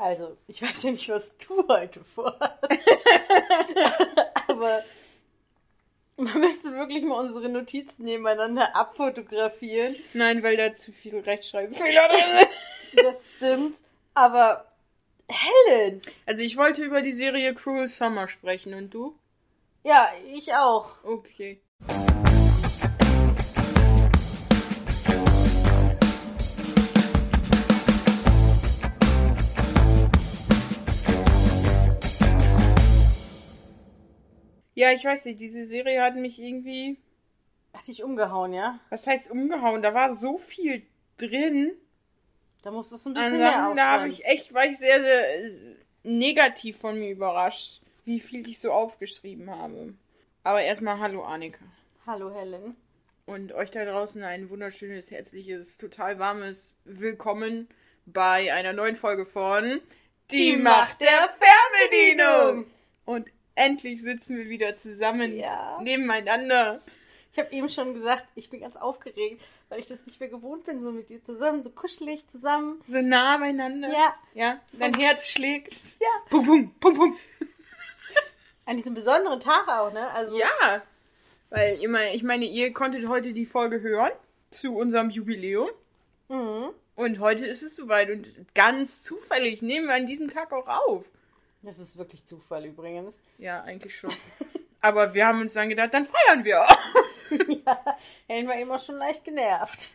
Also, ich weiß ja nicht, was du heute vorhast. Aber man müsste wirklich mal unsere Notizen nebeneinander abfotografieren. Nein, weil da zu viel Rechtschreibfehler drin sind. Das stimmt. Aber Helen! Also ich wollte über die Serie Cruel Summer sprechen und du? Ja, ich auch. Okay. Ja, ich weiß nicht, diese Serie hat mich irgendwie. Hat dich umgehauen, ja? Was heißt umgehauen? Da war so viel drin. Da musstest du ein bisschen mehr Sachen, da habe ich echt, war ich sehr, sehr äh, negativ von mir überrascht, wie viel ich so aufgeschrieben habe. Aber erstmal Hallo Annika. Hallo Helen. Und euch da draußen ein wunderschönes, herzliches, total warmes Willkommen bei einer neuen Folge von Die Macht der Fernbedienung. Und endlich sitzen wir wieder zusammen Ja. nebeneinander. Ich habe eben schon gesagt, ich bin ganz aufgeregt, weil ich das nicht mehr gewohnt bin, so mit dir zusammen, so kuschelig zusammen. So nah beieinander. Ja. Ja, dein Herz schlägt. Ja. Pum, pum, pum, pum. An diesem besonderen Tag auch, ne? Also, Ja, weil immer, ich meine, ihr konntet heute die Folge hören zu unserem Jubiläum. Mhm. Und heute ist es soweit und ganz zufällig nehmen wir an diesem Tag auch auf. Das ist wirklich Zufall übrigens. Ja, eigentlich schon. Aber wir haben uns dann gedacht, dann feiern wir auch. ja, war eben auch schon leicht genervt.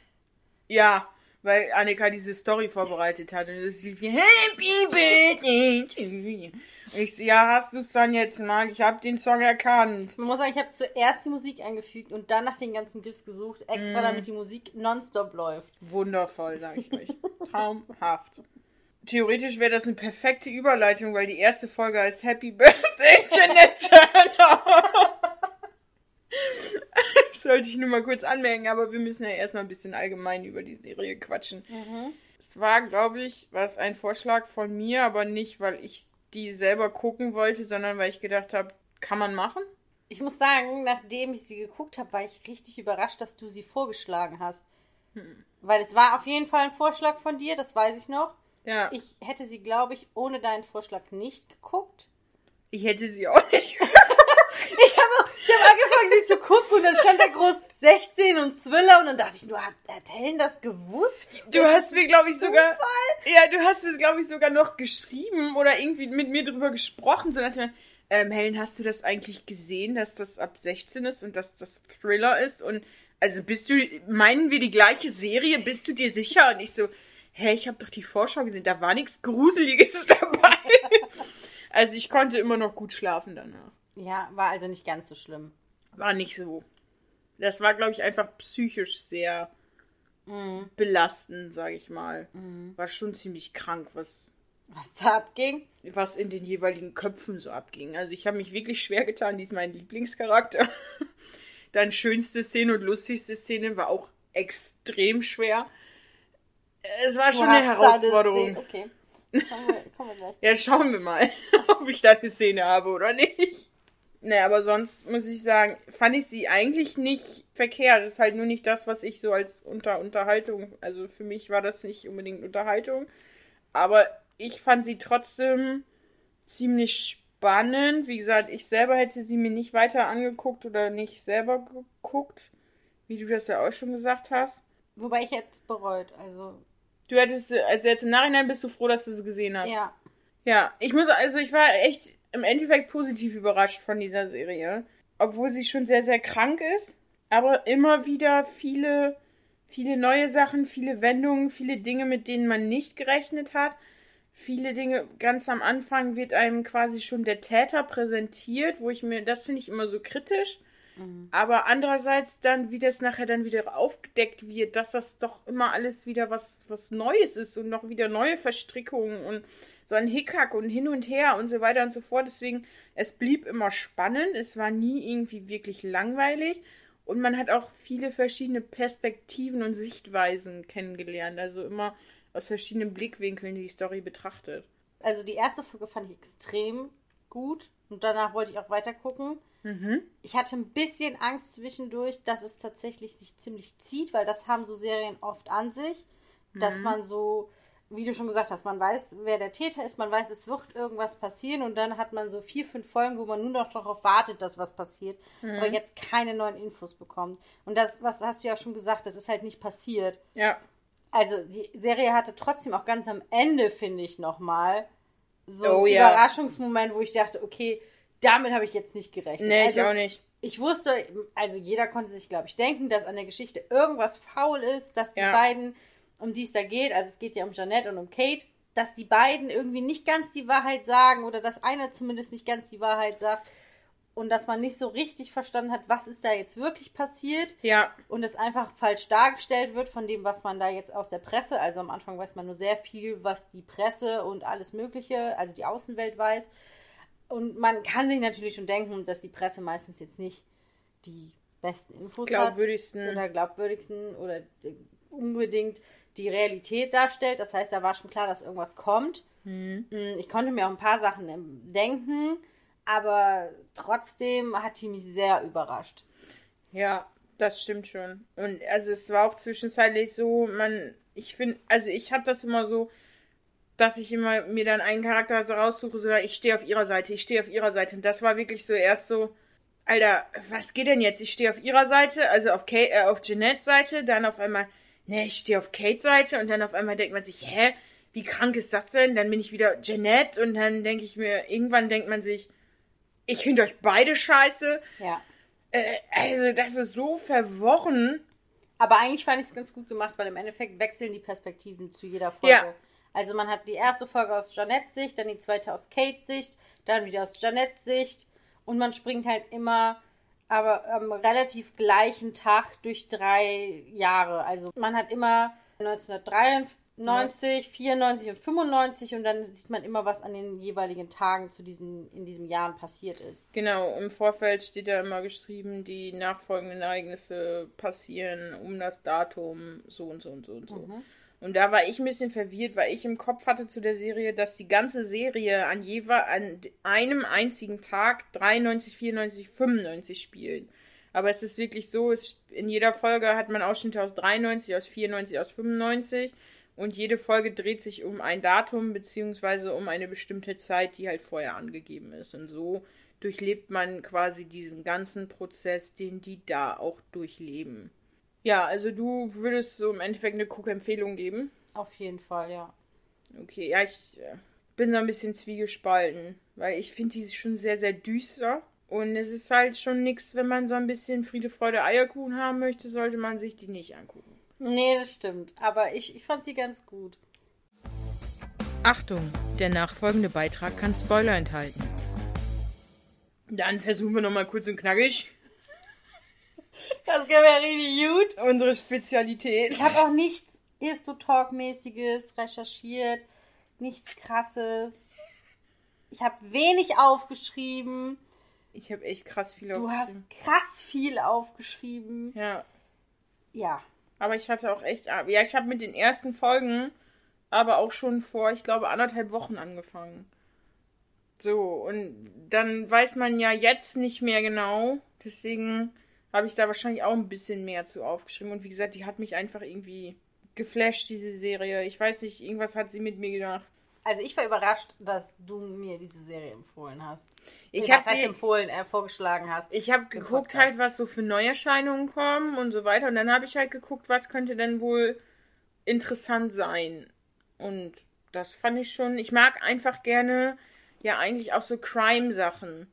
Ja, weil Annika diese Story vorbereitet hat und es lief hier Happy Birthday to you. Und ich ja, hast du es dann jetzt mal? Ich habe den Song erkannt. Man muss sagen, ich habe zuerst die Musik eingefügt und dann nach den ganzen GIFs gesucht, extra Mhm. damit die Musik nonstop läuft. Wundervoll, sag ich euch. Traumhaft. Theoretisch wäre das eine perfekte Überleitung, weil die erste Folge heißt Happy Birthday, Jeanette Turner. Das sollte ich nur mal kurz anmerken, aber wir müssen ja erstmal ein bisschen allgemein über die Serie quatschen. Mhm. Es war, glaube ich, was ein Vorschlag von mir, aber nicht, weil ich die selber gucken wollte, sondern weil ich gedacht habe, kann man machen? Ich muss sagen, nachdem ich sie geguckt habe, war ich richtig überrascht, dass du sie vorgeschlagen hast. Hm. Weil es war auf jeden Fall ein Vorschlag von dir, das weiß ich noch. Ja, Ich hätte sie, glaube ich, ohne deinen Vorschlag nicht geguckt. ich hätte sie auch nicht. Ich habe ich hab angefangen, sie zu gucken und dann stand da groß 16 und Thriller und dann dachte ich, nur hat, hat Helen das gewusst? Du hast mir, glaube ich, sogar. Ja, du hast mir, glaube ich, sogar noch geschrieben oder irgendwie mit mir drüber gesprochen. So nach dem, ähm, Helen, hast du das eigentlich gesehen, dass das ab 16 ist und dass das Thriller ist? Und also bist du, meinen wir die gleiche Serie? Bist du dir sicher? Und ich so, hä, ich habe doch die Vorschau gesehen, da war nichts Gruseliges dabei. also ich konnte immer noch gut schlafen danach. Ja, war also nicht ganz so schlimm. War nicht so. Das war, glaube ich, einfach psychisch sehr Mhm. belastend, sage ich mal. Mhm. War schon ziemlich krank, was Was da abging? was in den jeweiligen Köpfen so abging. Also ich habe mich wirklich schwer getan, die ist mein Lieblingscharakter. Dann schönste Szene und lustigste Szene war auch extrem schwer. Es war Du schon eine Herausforderung. Okay. Kommen wir, kommen wir gleich. Ja, schauen wir mal, ob ich da eine Szene habe oder nicht. Ne, aber sonst muss ich sagen, fand ich sie eigentlich nicht verkehrt. Das ist halt nur nicht das, was ich so als unter Unterhaltung, also für mich war das nicht unbedingt Unterhaltung. Aber ich fand sie trotzdem ziemlich spannend. Wie gesagt, ich selber hätte sie mir nicht weiter angeguckt oder nicht selber geguckt, wie du das ja auch schon gesagt hast. Wobei ich jetzt bereut, also Du hättest, also jetzt im Nachhinein bist du froh, dass du sie gesehen hast. ja. Ja, ich muss, also ich war echt im Endeffekt positiv überrascht von dieser Serie. Obwohl sie schon sehr, sehr krank ist. Aber immer wieder viele, viele neue Sachen, viele Wendungen, viele Dinge, mit denen man nicht gerechnet hat. Viele Dinge, ganz am Anfang wird einem quasi schon der Täter präsentiert, wo ich mir, das finde ich immer so kritisch. Mhm. Aber andererseits dann, wie das nachher dann wieder aufgedeckt wird, dass das doch immer alles wieder was, was Neues ist und noch wieder neue Verstrickungen und so ein Hickhack und hin und her und so weiter und so fort. Deswegen, es blieb immer spannend, es war nie irgendwie wirklich langweilig und man hat auch viele verschiedene Perspektiven und Sichtweisen kennengelernt. Also immer aus verschiedenen Blickwinkeln die Story betrachtet. Also die erste Folge fand ich extrem gut und danach wollte ich auch weiter gucken. Mhm. Ich hatte ein bisschen Angst zwischendurch, dass es tatsächlich sich ziemlich zieht, weil das haben so Serien oft an sich, dass Mhm. man so wie du schon gesagt hast, man weiß, wer der Täter ist, man weiß, es wird irgendwas passieren und dann hat man so vier, fünf Folgen, wo man nur noch darauf wartet, dass was passiert, Mhm. aber jetzt keine neuen Infos bekommt. Und das, was hast du ja schon gesagt, das ist halt nicht passiert. Ja. Also die Serie hatte trotzdem auch ganz am Ende, finde ich, nochmal so Oh, ja. Überraschungsmoment, wo ich dachte, okay, damit habe ich jetzt nicht gerechnet. Nee, also, ich auch nicht. ich wusste, also jeder konnte sich, glaube ich, denken, dass an der Geschichte irgendwas faul ist, dass die Ja. beiden, um die es da geht, also es geht ja um Jeanette und um Kate, dass die beiden irgendwie nicht ganz die Wahrheit sagen oder dass einer zumindest nicht ganz die Wahrheit sagt und dass man nicht so richtig verstanden hat, was ist da jetzt wirklich passiert Ja. und es einfach falsch dargestellt wird von dem, was man da jetzt aus der Presse, also am Anfang weiß man nur sehr viel, was die Presse und alles Mögliche, also die Außenwelt weiß. Und man kann sich natürlich schon denken, dass die Presse meistens jetzt nicht die besten Infos Glaubwürdigsten. hat oder glaubwürdigsten oder unbedingt die Realität darstellt. Das heißt, da war schon klar, dass irgendwas kommt. Mhm. Mm, Ich konnte mir auch ein paar Sachen ähm, denken, aber trotzdem hat die mich sehr überrascht. Ja, das stimmt schon. Und also es war auch zwischenzeitlich so, man, ich finde, also ich habe das immer so, dass ich immer mir dann einen Charakter so raussuche, so ich stehe auf ihrer Seite, ich stehe auf ihrer Seite. Und das war wirklich so erst so, Alter, was geht denn jetzt? Ich stehe auf ihrer Seite, also auf Kate, äh, auf Jeanettes Seite, dann auf einmal, ne, ich stehe auf Kates Seite und dann auf einmal denkt man sich, hä, wie krank ist das denn? Dann bin ich wieder Jeanette und dann denke ich mir, irgendwann denkt man sich, ich finde euch beide scheiße. Ja. Äh, also, das ist so verworren. Aber eigentlich fand ich es ganz gut gemacht, weil im Endeffekt wechseln die Perspektiven zu jeder Folge. Ja. Also man hat die erste Folge aus Janettes Sicht, dann die zweite aus Kates Sicht, dann wieder aus Janettes Sicht und man springt halt immer aber am relativ gleichen Tag durch drei Jahre. Also man hat immer 1993, 94 und 95 und dann sieht man immer, was an den jeweiligen Tagen zu diesen, in diesen Jahren passiert ist. Genau, im Vorfeld steht da immer geschrieben, die nachfolgenden Ereignisse passieren um das Datum so und so und so und so. Mhm. Und da war ich ein bisschen verwirrt, weil ich im Kopf hatte zu der Serie, dass die ganze Serie an, an einem einzigen Tag 93, 94, 95 spielt. Aber es ist wirklich so, es, in jeder Folge hat man Ausschnitte aus 93, aus 94, aus 95 und jede Folge dreht sich um ein Datum beziehungsweise um eine bestimmte Zeit, die halt vorher angegeben ist. Und so durchlebt man quasi diesen ganzen Prozess, den die da auch durchleben. Ja, also du würdest so im Endeffekt eine Cook-Empfehlung geben. Auf jeden Fall, ja. Okay, ja, ich äh, bin so ein bisschen zwiegespalten, weil ich finde die schon sehr, sehr düster. Und es ist halt schon nichts, wenn man so ein bisschen Friede, Freude, Eierkuchen haben möchte, sollte man sich die nicht angucken. Nee, das stimmt. Aber ich, ich fand sie ganz gut. Achtung, der nachfolgende Beitrag kann Spoiler enthalten. Dann versuchen wir nochmal kurz und knackig Das geht mir richtig gut. unsere Spezialität. Ich habe auch nichts Histo-Talk-mäßiges recherchiert, nichts krasses. Ich habe wenig aufgeschrieben. Ich habe echt krass viel Du hast aufgeschrieben. krass viel aufgeschrieben. Ja, Ja. Aber ich hatte auch echt. Ja, ich habe mit den ersten Folgen aber auch schon vor, ich glaube, anderthalb Wochen angefangen. So, und dann weiß man ja jetzt nicht mehr genau. Deswegen habe ich da wahrscheinlich auch ein bisschen mehr zu aufgeschrieben. Und wie gesagt, die hat mich einfach irgendwie geflasht, diese Serie. Ich weiß nicht, irgendwas hat sie mit mir gedacht. Also ich war überrascht, dass du mir diese Serie empfohlen hast. Ich habe sie. empfohlen, äh, vorgeschlagen hast. Ich habe geguckt Podcast. halt, was so für Neuerscheinungen kommen und so weiter. Und dann habe ich halt geguckt, was könnte denn wohl interessant sein. Und das fand ich schon. Ich mag einfach gerne, ja, eigentlich auch so Crime-Sachen.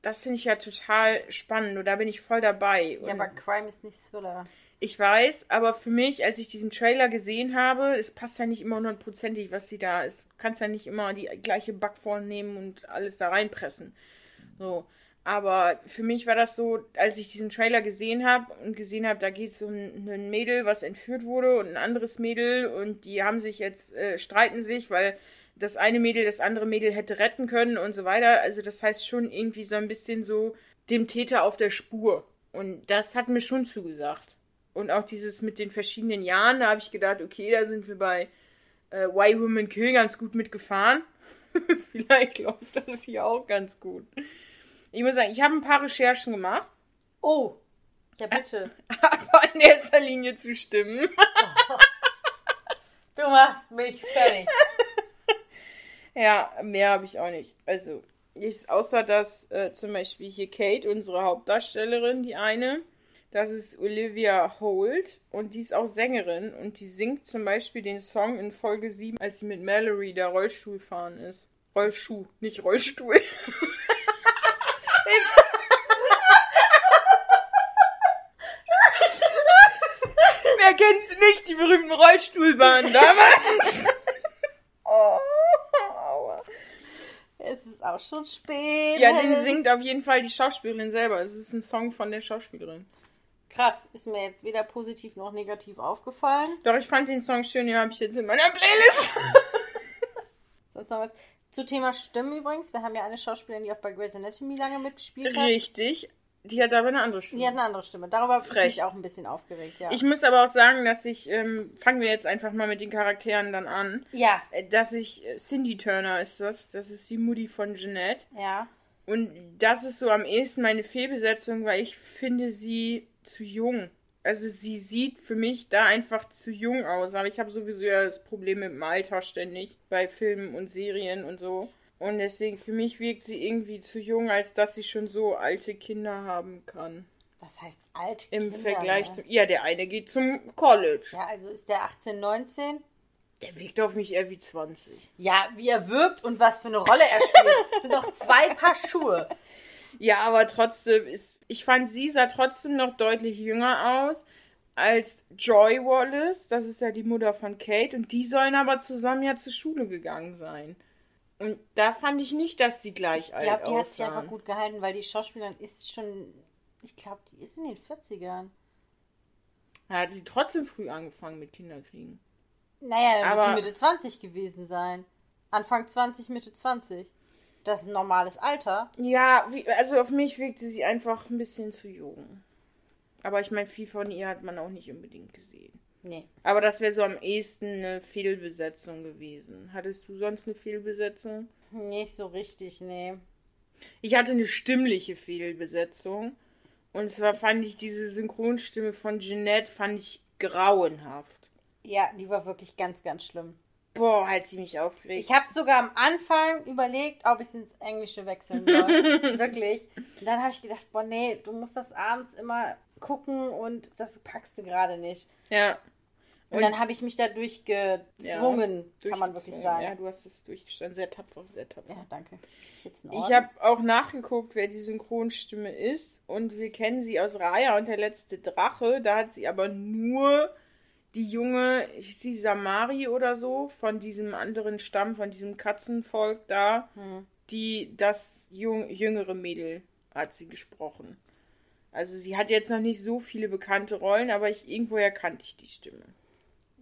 Das finde ich ja total spannend und da bin ich voll dabei. Ja, Und aber Crime ist nicht Thriller. Ich weiß, aber für mich, als ich diesen Trailer gesehen habe, es passt ja nicht immer hundertprozentig, was sie da ist. Du kannst ja nicht immer die gleiche Backform nehmen und alles da reinpressen. So. Aber für mich war das so, als ich diesen Trailer gesehen habe und gesehen habe, da geht es um ein Mädel, was entführt wurde und ein anderes Mädel und die haben sich jetzt, äh, streiten sich, weil das eine Mädel das andere Mädel hätte retten können und so weiter. Also das heißt schon irgendwie so ein bisschen so dem Täter auf der Spur. Und das hat mir schon zugesagt. Und auch dieses mit den verschiedenen Jahren, da habe ich gedacht, okay, da sind wir bei äh, Why Women Kill ganz gut mitgefahren. Vielleicht läuft das hier auch ganz gut. Ich muss sagen, ich habe ein paar Recherchen gemacht, Oh, ja bitte. aber in erster Linie zu stimmen. Du machst mich fertig. Ja, mehr habe ich auch nicht. Also, ich, außer dass äh, zum Beispiel hier Kate, unsere Hauptdarstellerin, die eine, das ist Olivia Holt und die ist auch Sängerin und die singt zum Beispiel den Song in Folge 7, als sie mit Mallory der Rollstuhl fahren ist. Rollschuh, nicht Rollstuhl. Wer kennt's nicht, die berühmten Rollstuhlbahnen damals? oh, aua. Es ist auch schon spät. Ja, den singt auf jeden Fall die Schauspielerin selber. Es ist ein Song von der Schauspielerin. Krass, ist mir jetzt weder positiv noch negativ aufgefallen. Doch, ich fand den Song schön, den habe ich jetzt in meiner Playlist. Sonst noch was? Zu Thema Stimmen übrigens. Wir haben ja eine Schauspielerin, die auch bei Grey's Anatomy lange mitgespielt hat. Richtig. Die hat aber eine andere Stimme. Die hat eine andere Stimme. Darüber habe ich mich auch ein bisschen aufgeregt, ja. Ich muss aber auch sagen, dass ich, ähm, fangen wir jetzt einfach mal mit den Charakteren dann an, ja, äh, dass ich, äh, Cindy Turner ist das, das ist die Mutti von Jeanette. ja. Und das ist so am ehesten meine Fehlbesetzung, weil ich finde sie zu jung. Also sie sieht für mich da einfach zu jung aus. Aber ich habe sowieso ja das Problem mit dem Alter ständig bei Filmen und Serien und so. Und deswegen, für mich wirkt sie irgendwie zu jung, als dass sie schon so alte Kinder haben kann. Was heißt alt? Im Kinder, Vergleich ne? zu. Ja, der eine geht zum College. Ja, also ist der 18, 19? Der wirkt auf mich eher wie 20. Ja, wie er wirkt und was für eine Rolle er spielt. sind doch zwei Paar Schuhe. Ja, aber trotzdem ist. Ich fand, sie sah trotzdem noch deutlich jünger aus als Joy Wallace. Das ist ja die Mutter von Kate. Und die sollen aber zusammen ja zur Schule gegangen sein. Und da fand ich nicht, dass sie gleich Ich alt glaube, die hat sich einfach gut gehalten, weil die Schauspielerin ist schon. Ich glaube, die ist in den 40ern. Da hat sie trotzdem früh angefangen mit Kinderkriegen. Naja, dann wird Aber- die Mitte 20 gewesen sein. Anfang 20, Mitte 20. Das ist ein normales Alter. Ja, wie, also auf mich wirkte sie einfach ein bisschen zu jung. Aber ich meine, viel von ihr hat man auch nicht unbedingt gesehen. Nee. Aber das wäre so am ehesten eine Fehlbesetzung gewesen. Hattest du sonst eine Fehlbesetzung? Nicht so richtig, nee. Ich hatte eine stimmliche Fehlbesetzung. Und zwar fand ich diese Synchronstimme von Jeanette fand ich grauenhaft. Ja, die war wirklich ganz, ganz schlimm. Boah, hat sie mich aufgeregt. Ich habe sogar am Anfang überlegt, ob ich es ins Englische wechseln soll. Wirklich. Und dann habe ich gedacht, boah, nee, du musst das abends immer gucken und das packst du gerade nicht. ja. Und, dann habe ich mich dadurch gezwungen, kann man wirklich durchgezwungen. sagen. Ja, du hast es durchgestanden. Sehr tapfer, sehr tapfer. Ja, danke. Ich, habe auch nachgeguckt, wer die Synchronstimme ist. Und wir kennen sie aus Raya und der letzte Drache. Da hat sie aber nur die junge, ich die Samari oder so, von diesem anderen Stamm, von diesem Katzenvolk da, Hm. die das jung, jüngere Mädel hat sie gesprochen. Also sie hat jetzt noch nicht so viele bekannte Rollen, aber ich irgendwoher kannte ich die Stimme.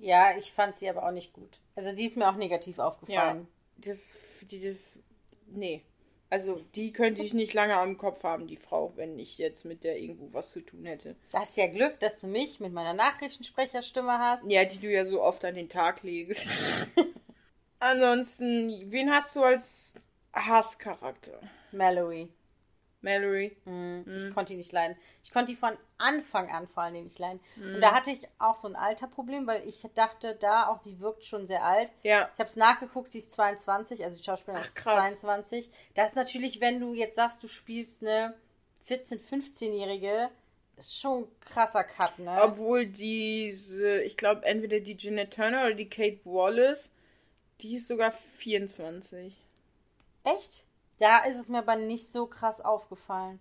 Ja, ich fand sie aber auch nicht gut. Also die ist mir auch negativ aufgefallen. Das, die, das, nee. Also die könnte ich nicht lange am Kopf haben, die Frau, wenn ich jetzt mit der irgendwo was zu tun hätte. Du hast ja Glück, dass du mich mit meiner Nachrichtensprecherstimme hast. Ja, die du ja so oft an den Tag legst. Ansonsten, wen hast du als Hasscharakter? Mallory. Mallory. Hm, Mhm. Ich konnte die nicht leiden. Ich konnte die von Anfang an vor allen Dingen nicht leiden. Mhm. Und da hatte ich auch so ein Alterproblem, weil ich dachte, da auch sie wirkt schon sehr alt. Ja. Ich habe es nachgeguckt, sie ist 22, also die Schauspielerin Ach, ist krass. 22. Das ist natürlich, wenn du jetzt sagst, du spielst eine 14-, 15-Jährige, ist schon ein krasser Cut, ne? Obwohl diese, ich glaube, entweder die Jeanette Turner oder die Kate Wallace, die ist sogar 24. Echt? Da ist es mir aber nicht so krass aufgefallen.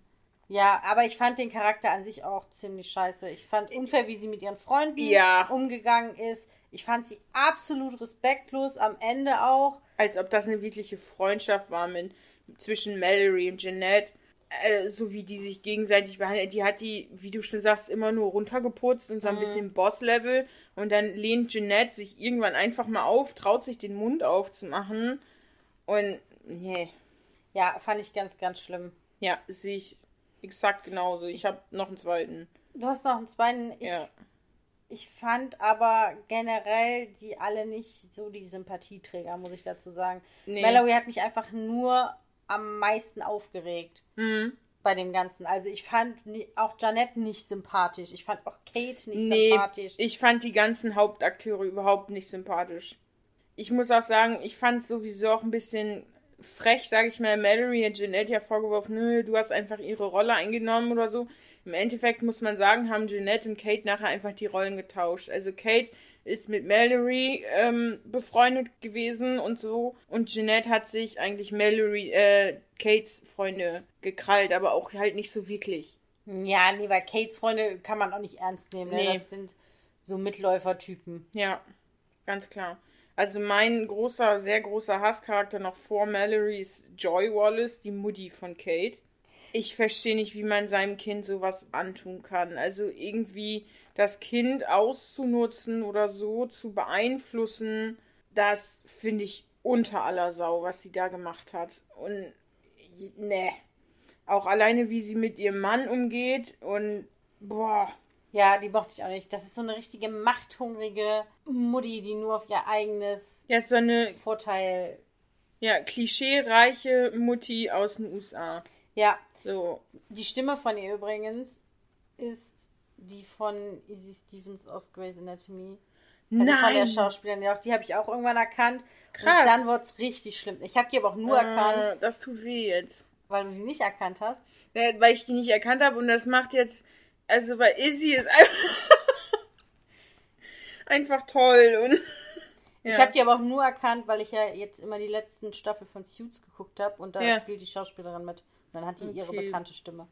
Ja, aber ich fand den Charakter an sich auch ziemlich scheiße. Ich fand unfair, wie sie mit ihren Freunden Ja. umgegangen ist. Ich fand sie absolut respektlos am Ende auch. Als ob das eine wirkliche Freundschaft war mit, zwischen Mallory und Jeanette. Äh, so wie die sich gegenseitig behandeln. Die hat die, wie du schon sagst, immer nur runtergeputzt und so ein Mhm. bisschen Boss-Level. Und dann lehnt Jeanette sich irgendwann einfach mal auf, traut sich den Mund aufzumachen. Und, nee. Ja, fand ich ganz, ganz schlimm. Ja, sehe ich exakt genauso. Ich habe noch einen zweiten. Du hast noch einen zweiten. Ich, Ja. ich fand aber generell die alle nicht so die Sympathieträger, muss ich dazu sagen. Nee. Mallory hat mich einfach nur am meisten aufgeregt. Mhm. bei dem Ganzen. Also ich fand auch Janette nicht sympathisch. Ich fand auch Kate nicht Nee, sympathisch. ich fand die ganzen Hauptakteure überhaupt nicht sympathisch. Ich muss auch sagen, ich fand es sowieso auch ein bisschen frech, sage ich mal. Mallory hat Jeanette ja vorgeworfen, nö, du hast einfach ihre Rolle eingenommen oder so. Im Endeffekt muss man sagen, haben Jeanette und Kate nachher einfach die Rollen getauscht. Also Kate ist mit Mallory ähm, befreundet gewesen und so. Und Jeanette hat sich eigentlich Mallory, äh, Kates Freunde gekrallt, aber auch halt nicht so wirklich. Ja, nee, weil Kates Freunde kann man auch nicht ernst nehmen. Ne? Nee. Das sind so Mitläufertypen. Ja, ganz klar. Also mein großer, sehr großer Hasscharakter noch vor Mallory ist Joy Wallace, die Mutti von Kate. Ich verstehe nicht, wie man seinem Kind sowas antun kann. Also irgendwie das Kind auszunutzen oder so zu beeinflussen, das finde ich unter aller Sau, was sie da gemacht hat. Und ne. Auch alleine, wie sie mit ihrem Mann umgeht und boah. Ja, die mochte ich auch nicht. Das ist so eine richtige machthungrige Mutti, die nur auf ihr eigenes Ja, so eine Vorteil. ja, klischeereiche Mutti aus den USA. Ja, So, die Stimme von ihr übrigens ist die von Izzy Stevens aus Grey's Anatomy. Also von der Schauspielerin, ja, auch die habe ich auch irgendwann erkannt. Krass. Und dann wurde es richtig schlimm. Ich habe die aber auch nur erkannt, Äh, das tut weh jetzt. weil du die nicht erkannt hast. Ja, weil ich die nicht erkannt habe und das macht jetzt. Also bei Izzy ist einfach, einfach toll und. Ich habe die aber auch nur erkannt, weil ich ja jetzt immer die letzten Staffel von Suits geguckt habe und da Ja. spielt die Schauspielerin mit. Und dann hat die ihre Okay. bekannte Stimme.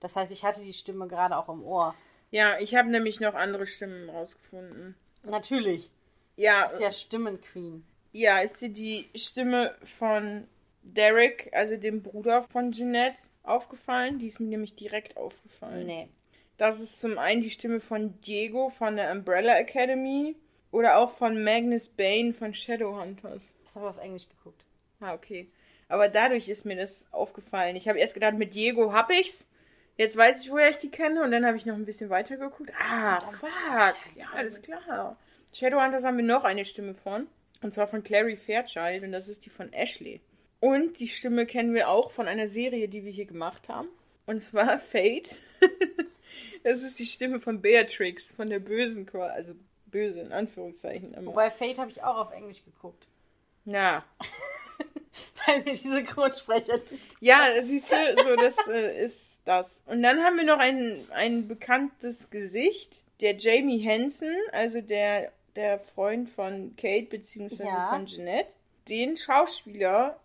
Das heißt, ich hatte die Stimme gerade auch im Ohr. Ja, ich habe nämlich noch andere Stimmen rausgefunden. Natürlich. Ja, Ist ja Stimmenqueen. ja, ist dir die Stimme von Derek, also dem Bruder von Jeanette, aufgefallen? Die ist mir nämlich direkt aufgefallen. Nee. Das ist zum einen die Stimme von Diego von der Umbrella Academy oder auch von Magnus Bane von Shadowhunters. Das habe ich auf Englisch geguckt. Ah, okay. Aber dadurch ist mir das aufgefallen. Ich habe erst gedacht, mit Diego hab ich's. Jetzt weiß ich, woher ich die kenne. Und dann habe ich noch ein bisschen weiter geguckt. Ah, fuck. Ja, alles klar. Shadowhunters haben wir noch eine Stimme von. Und zwar von Clary Fairchild. Und das ist die von Ashley. Und die Stimme kennen wir auch von einer Serie, die wir hier gemacht haben. Und zwar Fate. Das ist die Stimme von Beatrix, von der Bösen, also böse in Anführungszeichen. Aber, Wobei Fate habe ich auch auf Englisch geguckt. ja, Weil mir diese Grundsprecher nicht. Ja, siehst du, so das äh, ist das. Und dann haben wir noch ein, ein bekanntes Gesicht, der Jamie Henson, also der, der Freund von Kate beziehungsweise Ja. von Jeanette. Den Schauspieler,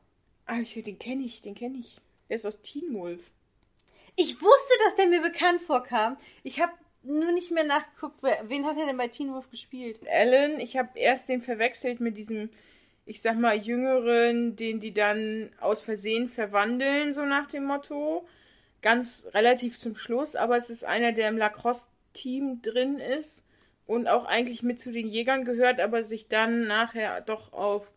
ah, ich, den kenne ich, den kenne ich. Der ist aus Teen Wolf. Ich wusste, dass der mir bekannt vorkam. Ich habe nur nicht mehr nachgeguckt, wen hat er denn bei Teen Wolf gespielt? Alan, ich habe erst den verwechselt mit diesem, ich sag mal, jüngeren, den die dann aus Versehen verwandeln, so nach dem Motto. Ganz relativ zum Schluss, aber es ist einer, der im Lacrosse-Team drin ist und auch eigentlich mit zu den Jägern gehört, aber sich dann nachher doch auf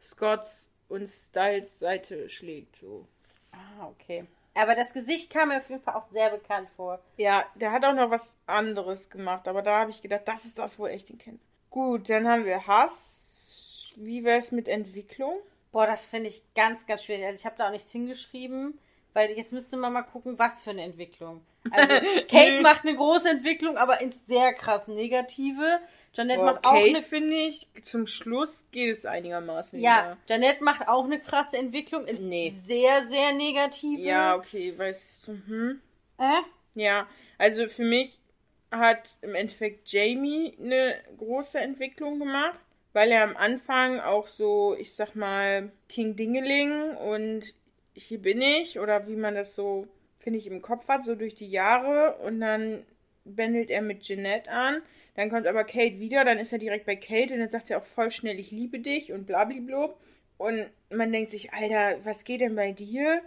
Scotts und Styles Seite schlägt. So. Ah, okay. Aber das Gesicht kam mir auf jeden Fall auch sehr bekannt vor. Ja, der hat auch noch was anderes gemacht, aber da habe ich gedacht, das ist das, wo ich den kenne. Gut, dann haben wir Hass. Wie wäre es mit Entwicklung? Boah, das finde ich ganz, ganz schwierig. Also ich habe da auch nichts hingeschrieben, weil jetzt müsste man mal gucken, was für eine Entwicklung. Also Kate macht eine große Entwicklung, aber ins sehr krass Negative. Janet Boah, macht auch Kate, eine finde ich, zum Schluss geht es einigermaßen. Ja, Janet macht auch eine krasse Entwicklung ins Nee. sehr, sehr Negative. Ja, okay, weißt du, hm. Äh? Ja, also für mich hat im Endeffekt Jamie eine große Entwicklung gemacht, weil er am Anfang auch so, ich sag mal, King Dingeling und hier bin ich oder wie man das so, finde ich, im Kopf hat, so durch die Jahre und dann bändelt er mit Jeanette an, dann kommt aber Kate wieder, dann ist er direkt bei Kate und dann sagt er auch voll schnell, ich liebe dich und blablabla. Und man denkt sich, Alter, was geht denn bei dir?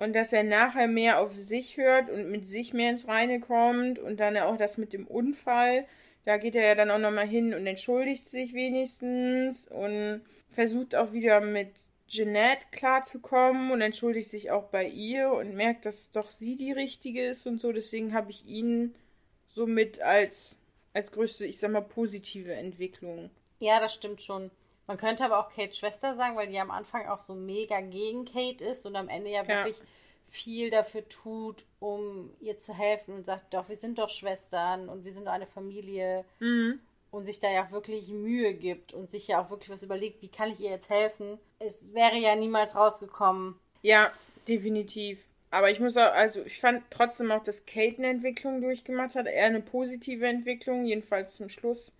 Und dass er nachher mehr auf sich hört und mit sich mehr ins Reine kommt und dann auch das mit dem Unfall. Da geht er ja dann auch nochmal hin und entschuldigt sich wenigstens und versucht auch wieder mit Jeanette klarzukommen und entschuldigt sich auch bei ihr und merkt, dass doch sie die richtige ist und so. Deswegen habe ich ihn somit als, als größte, ich sag mal, positive Entwicklung. Ja, das stimmt schon. Man könnte aber auch Kates Schwester sagen, weil die am Anfang auch so mega gegen Kate ist und am Ende ja Ja. wirklich viel dafür tut, um ihr zu helfen und sagt, doch, wir sind doch Schwestern und wir sind doch eine Familie Mhm. Und sich da ja auch wirklich Mühe gibt und sich ja auch wirklich was überlegt, wie kann ich ihr jetzt helfen. Es wäre ja niemals rausgekommen. Ja, definitiv. Aber ich muss auch, also ich fand trotzdem auch, dass Kate eine Entwicklung durchgemacht hat. Eher eine positive Entwicklung, jedenfalls zum Schluss.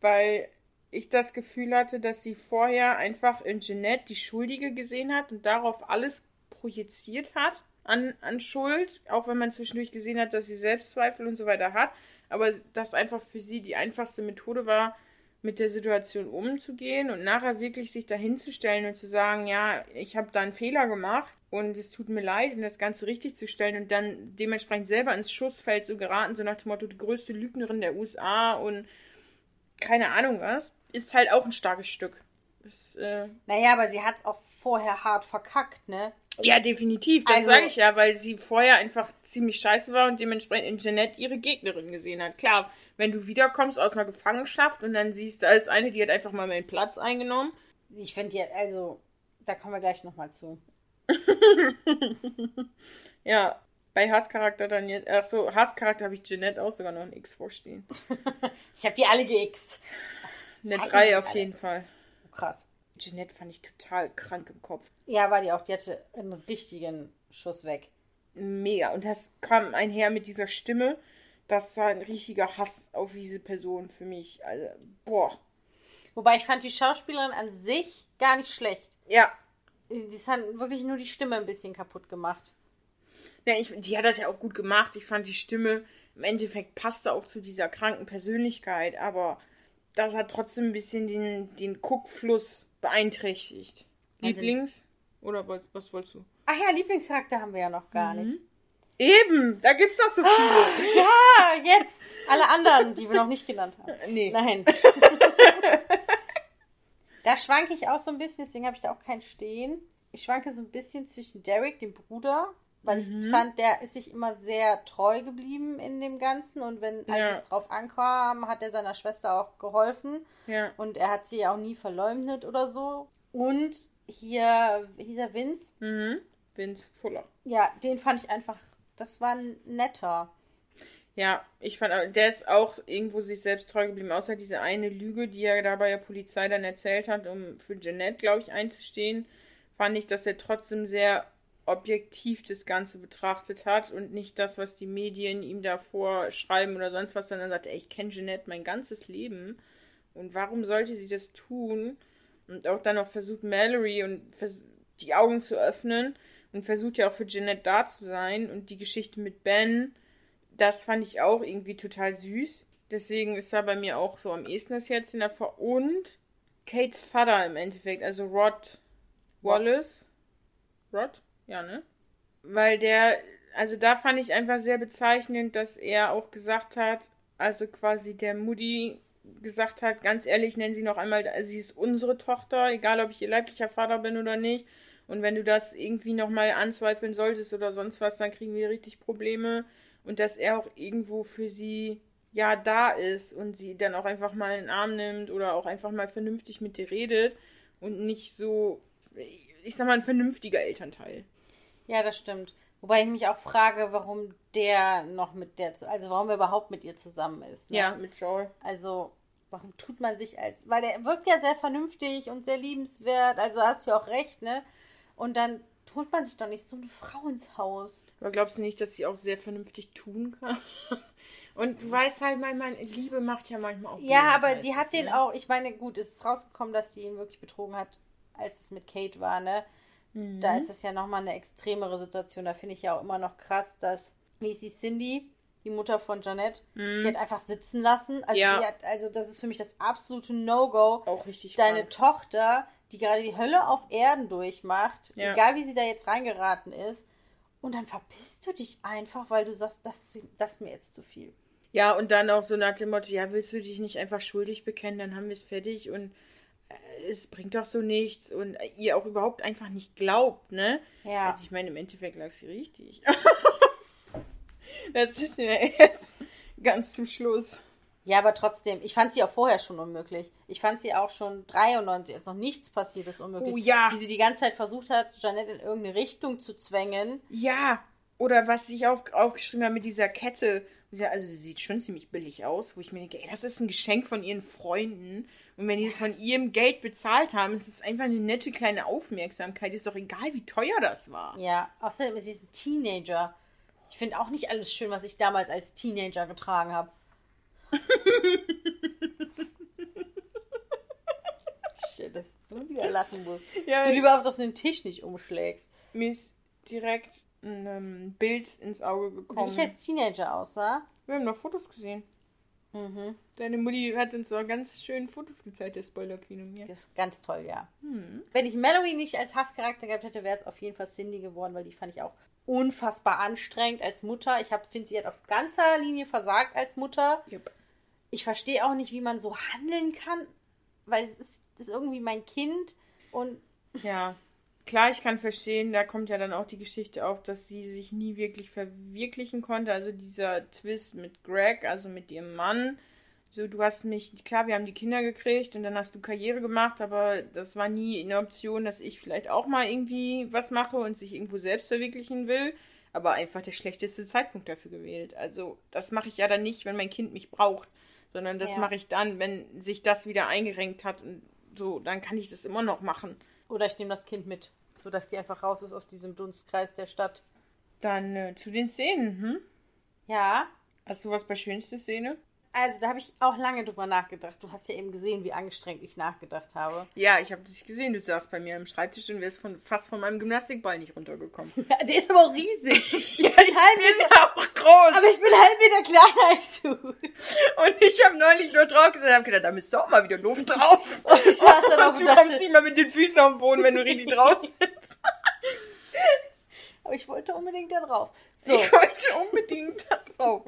Weil ich das Gefühl hatte, dass sie vorher einfach in Jeanette die Schuldige gesehen hat und darauf alles projiziert hat an, an Schuld. Auch wenn man zwischendurch gesehen hat, dass sie Selbstzweifel und so weiter hat. Aber das einfach für sie die einfachste Methode war, mit der Situation umzugehen und nachher wirklich sich dahinzustellen und zu sagen, ja, ich habe da einen Fehler gemacht und es tut mir leid und das Ganze richtig zu stellen und dann dementsprechend selber ins Schussfeld zu geraten, so nach dem Motto, die größte Lügnerin der USA und keine Ahnung was, ist halt auch ein starkes Stück. Das, äh, Naja, aber sie hat es auch vorher hart verkackt, ne? Ja, definitiv, das Also- sage ich ja, weil sie vorher einfach ziemlich scheiße war und dementsprechend in Jeanette ihre Gegnerin gesehen hat. Klar, wenn du wiederkommst aus einer Gefangenschaft und dann siehst, da ist eine, die hat einfach mal meinen Platz eingenommen. Ich finde ja, also, da kommen wir gleich nochmal zu. Ja, bei Hasscharakter dann jetzt. Ach so, Hasscharakter habe ich Jeanette auch sogar noch ein X vorstehen. Ich habe die alle geixt. Eine Hassen 3 sie auf alle. jeden Fall. Oh, krass. Jeanette fand ich total krank im Kopf. Ja, war die auch. Die hatte einen richtigen Schuss weg. Mega. Und das kam einher mit dieser Stimme. Das war ein richtiger Hass auf diese Person für mich. Also, boah. Wobei ich fand die Schauspielerin an sich gar nicht schlecht. Ja. Das hat wirklich nur die Stimme ein bisschen kaputt gemacht. ja ich, die hat das ja auch gut gemacht. Ich fand die Stimme im Endeffekt passte auch zu dieser kranken Persönlichkeit. Aber das hat trotzdem ein bisschen den, den Guckfluss beeinträchtigt. Also- Lieblings? Oder was, was wolltest du? Ach ja, Lieblingscharakter haben wir ja noch gar Mhm. nicht. Eben, da gibt's noch so viele. Ja, jetzt! Alle anderen, die wir noch nicht genannt haben. Nee. Nein. da schwanke ich auch so ein bisschen, deswegen habe ich da auch kein Stehen. Ich schwanke so ein bisschen zwischen Derek, dem Bruder, weil Mhm. ich fand, der ist sich immer sehr treu geblieben in dem Ganzen und wenn als Ja. es drauf ankam, hat er seiner Schwester auch geholfen Ja. und er hat sie ja auch nie verleumdet oder so. Und hier hieß er Vince. Mhm. Vince Fuller. Ja, den fand ich einfach, das war ein netter. Ja, ich fand, der ist auch irgendwo sich selbst treu geblieben, außer diese eine Lüge, die er da bei der Polizei dann erzählt hat, um für Jeanette, glaube ich, einzustehen, fand ich, dass er trotzdem sehr objektiv das Ganze betrachtet hat und nicht das, was die Medien ihm da vorschreiben oder sonst was, sondern sagt, ey, ich kenne Jeanette mein ganzes Leben und warum sollte sie das tun? Und auch dann noch versucht Mallory und vers die Augen zu öffnen und versucht ja auch für Jeanette da zu sein und die Geschichte mit Ben, das fand ich auch irgendwie total süß. Deswegen ist da bei mir auch so am ehesten das Herzchen davor. Und Kates Vater im Endeffekt, also Rod Wallace. Rod? Ja, ne? Weil der, also da fand ich einfach sehr bezeichnend, dass er auch gesagt hat, also quasi der Mutti gesagt hat, ganz ehrlich, nennen sie noch einmal, sie ist unsere Tochter, egal ob ich ihr leiblicher Vater bin oder nicht. Und wenn du das irgendwie nochmal anzweifeln solltest oder sonst was, dann kriegen wir richtig Probleme. Und dass er auch irgendwo für sie ja da ist und sie dann auch einfach mal in den Arm nimmt oder auch einfach mal vernünftig mit dir redet und nicht so, ich sag mal, ein vernünftiger Elternteil. Ja, das stimmt. Wobei ich mich auch frage, warum der noch mit der, zu- also warum er überhaupt mit ihr zusammen ist. Ne? Ja, mit Joel. Also, warum tut man sich als, weil der wirkt ja sehr vernünftig und sehr liebenswert, also hast du ja auch recht, ne? Und dann holt man sich doch nicht so eine Frau ins Haus. Aber glaubst du nicht, dass sie auch sehr vernünftig tun kann? Und du weißt halt manchmal, Liebe macht ja manchmal auch. Ja, blind, aber die hat den ne? auch, ich meine, gut, es ist rausgekommen, dass die ihn wirklich betrogen hat, als es mit Kate war, ne? Mhm. Da ist es ja nochmal eine extremere Situation. Da finde ich ja auch immer noch krass, dass, wie ist die Cindy, die Mutter von Janet, Mhm. die hat einfach sitzen lassen. Also, Ja. die hat, also das ist für mich das absolute No-Go. Auch richtig Deine krank. Tochter, die gerade die Hölle auf Erden durchmacht, Ja. egal wie sie da jetzt reingeraten ist, und dann verpisst du dich einfach, weil du sagst, das, das ist mir jetzt zu viel. Ja, und dann auch so nach dem Motto, ja, willst du dich nicht einfach schuldig bekennen, dann haben wir es fertig und es bringt doch so nichts und äh, ihr auch überhaupt einfach nicht glaubt, ne? Ja. Also ich meine, im Endeffekt lag sie richtig. das wissen wir erst ganz zum Schluss. Ja, aber trotzdem, ich fand sie auch vorher schon unmöglich. Ich fand sie auch schon 93, als noch nichts passiert ist, unmöglich. Oh ja. Wie sie die ganze Zeit versucht hat, Jeanette in irgendeine Richtung zu zwängen. Ja, oder was ich auf, aufgeschrieben habe mit dieser Kette. Also sie sieht schon ziemlich billig aus, wo ich mir denke, ey, das ist ein Geschenk von ihren Freunden. Und wenn die es von ihrem Geld bezahlt haben, ist es einfach eine nette kleine Aufmerksamkeit. Ist doch egal, wie teuer das war. Ja, außerdem ist sie ein Teenager. Ich finde auch nicht alles schön, was ich damals als Teenager getragen habe. Shit, dass du wieder lachen musst. Ja, du lieber auf, dass du den Tisch nicht umschlägst. Mir ist direkt ein ähm, Bild ins Auge Wie gekommen. ich als Teenager aussah. Wir haben noch Fotos gesehen. Mhm. Deine Mutti hat uns noch ganz schön Fotos gezeigt, der Spoiler-Kino mir. Das ist ganz toll, ja. Hm. Wenn ich Mallory nicht als Hasscharakter gehabt hätte, wäre es auf jeden Fall Cindy geworden, weil die fand ich auch unfassbar anstrengend als Mutter. Ich finde, sie hat auf ganzer Linie versagt als Mutter. Yep. Ich verstehe auch nicht, wie man so handeln kann, weil es ist, ist irgendwie mein Kind und Ja, klar, ich kann verstehen, da kommt ja dann auch die Geschichte auf, dass sie sich nie wirklich verwirklichen konnte. Also dieser Twist mit Greg, also mit ihrem Mann. So, du hast mich, klar, wir haben die Kinder gekriegt und dann hast du Karriere gemacht, aber das war nie eine Option, dass ich vielleicht auch mal irgendwie was mache und sich irgendwo selbst verwirklichen will. Aber einfach der schlechteste Zeitpunkt dafür gewählt. Also, das mache ich ja dann nicht, wenn mein Kind mich braucht, sondern das Ja. mache ich dann, wenn sich das wieder eingerenkt hat und so, dann kann ich das immer noch machen. Oder ich nehme das Kind mit, sodass die einfach raus ist aus diesem Dunstkreis der Stadt. Dann äh, zu den Szenen, hm? Ja, Hast du was bei schönste Szene? Also da habe ich auch lange drüber nachgedacht. Du hast ja eben gesehen, wie angestrengt ich nachgedacht habe. Ja, ich habe dich gesehen, du saßt bei mir am Schreibtisch und wärst von, fast von meinem Gymnastikball nicht runtergekommen. Ja, der ist aber auch riesig. ja, bin halb Meter, auch groß. aber ich bin halb Meter kleiner als du. und ich habe neulich nur drauf gesagt, hab gedacht, da müsste auch mal wieder Luft drauf. Und ich saß dann und und du kommst dachte, nicht mal mit den Füßen auf den Boden, wenn du richtig drauf sitzt. Aber ich wollte unbedingt da drauf. So, Ich wollte unbedingt da drauf.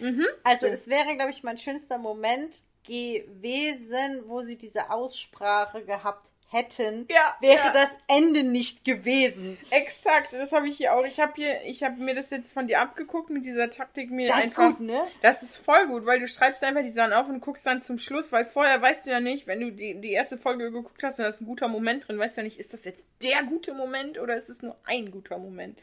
Mhm. also so. es wäre, glaube ich, mein schönster Moment gewesen, wo sie diese Aussprache gehabt hätten. Ja, Wäre ja. das Ende nicht gewesen. Exakt, das habe ich hier auch. Ich habe hier, ich habe mir das jetzt von dir abgeguckt mit dieser Taktik mir Das ist einfach. gut, ne? Das ist voll gut, weil du schreibst einfach die Sachen auf und guckst dann zum Schluss, weil vorher weißt du ja nicht, wenn du die, die erste Folge geguckt hast und da ist ein guter Moment drin, weißt du ja nicht, ist das jetzt der gute Moment oder ist es nur ein guter Moment?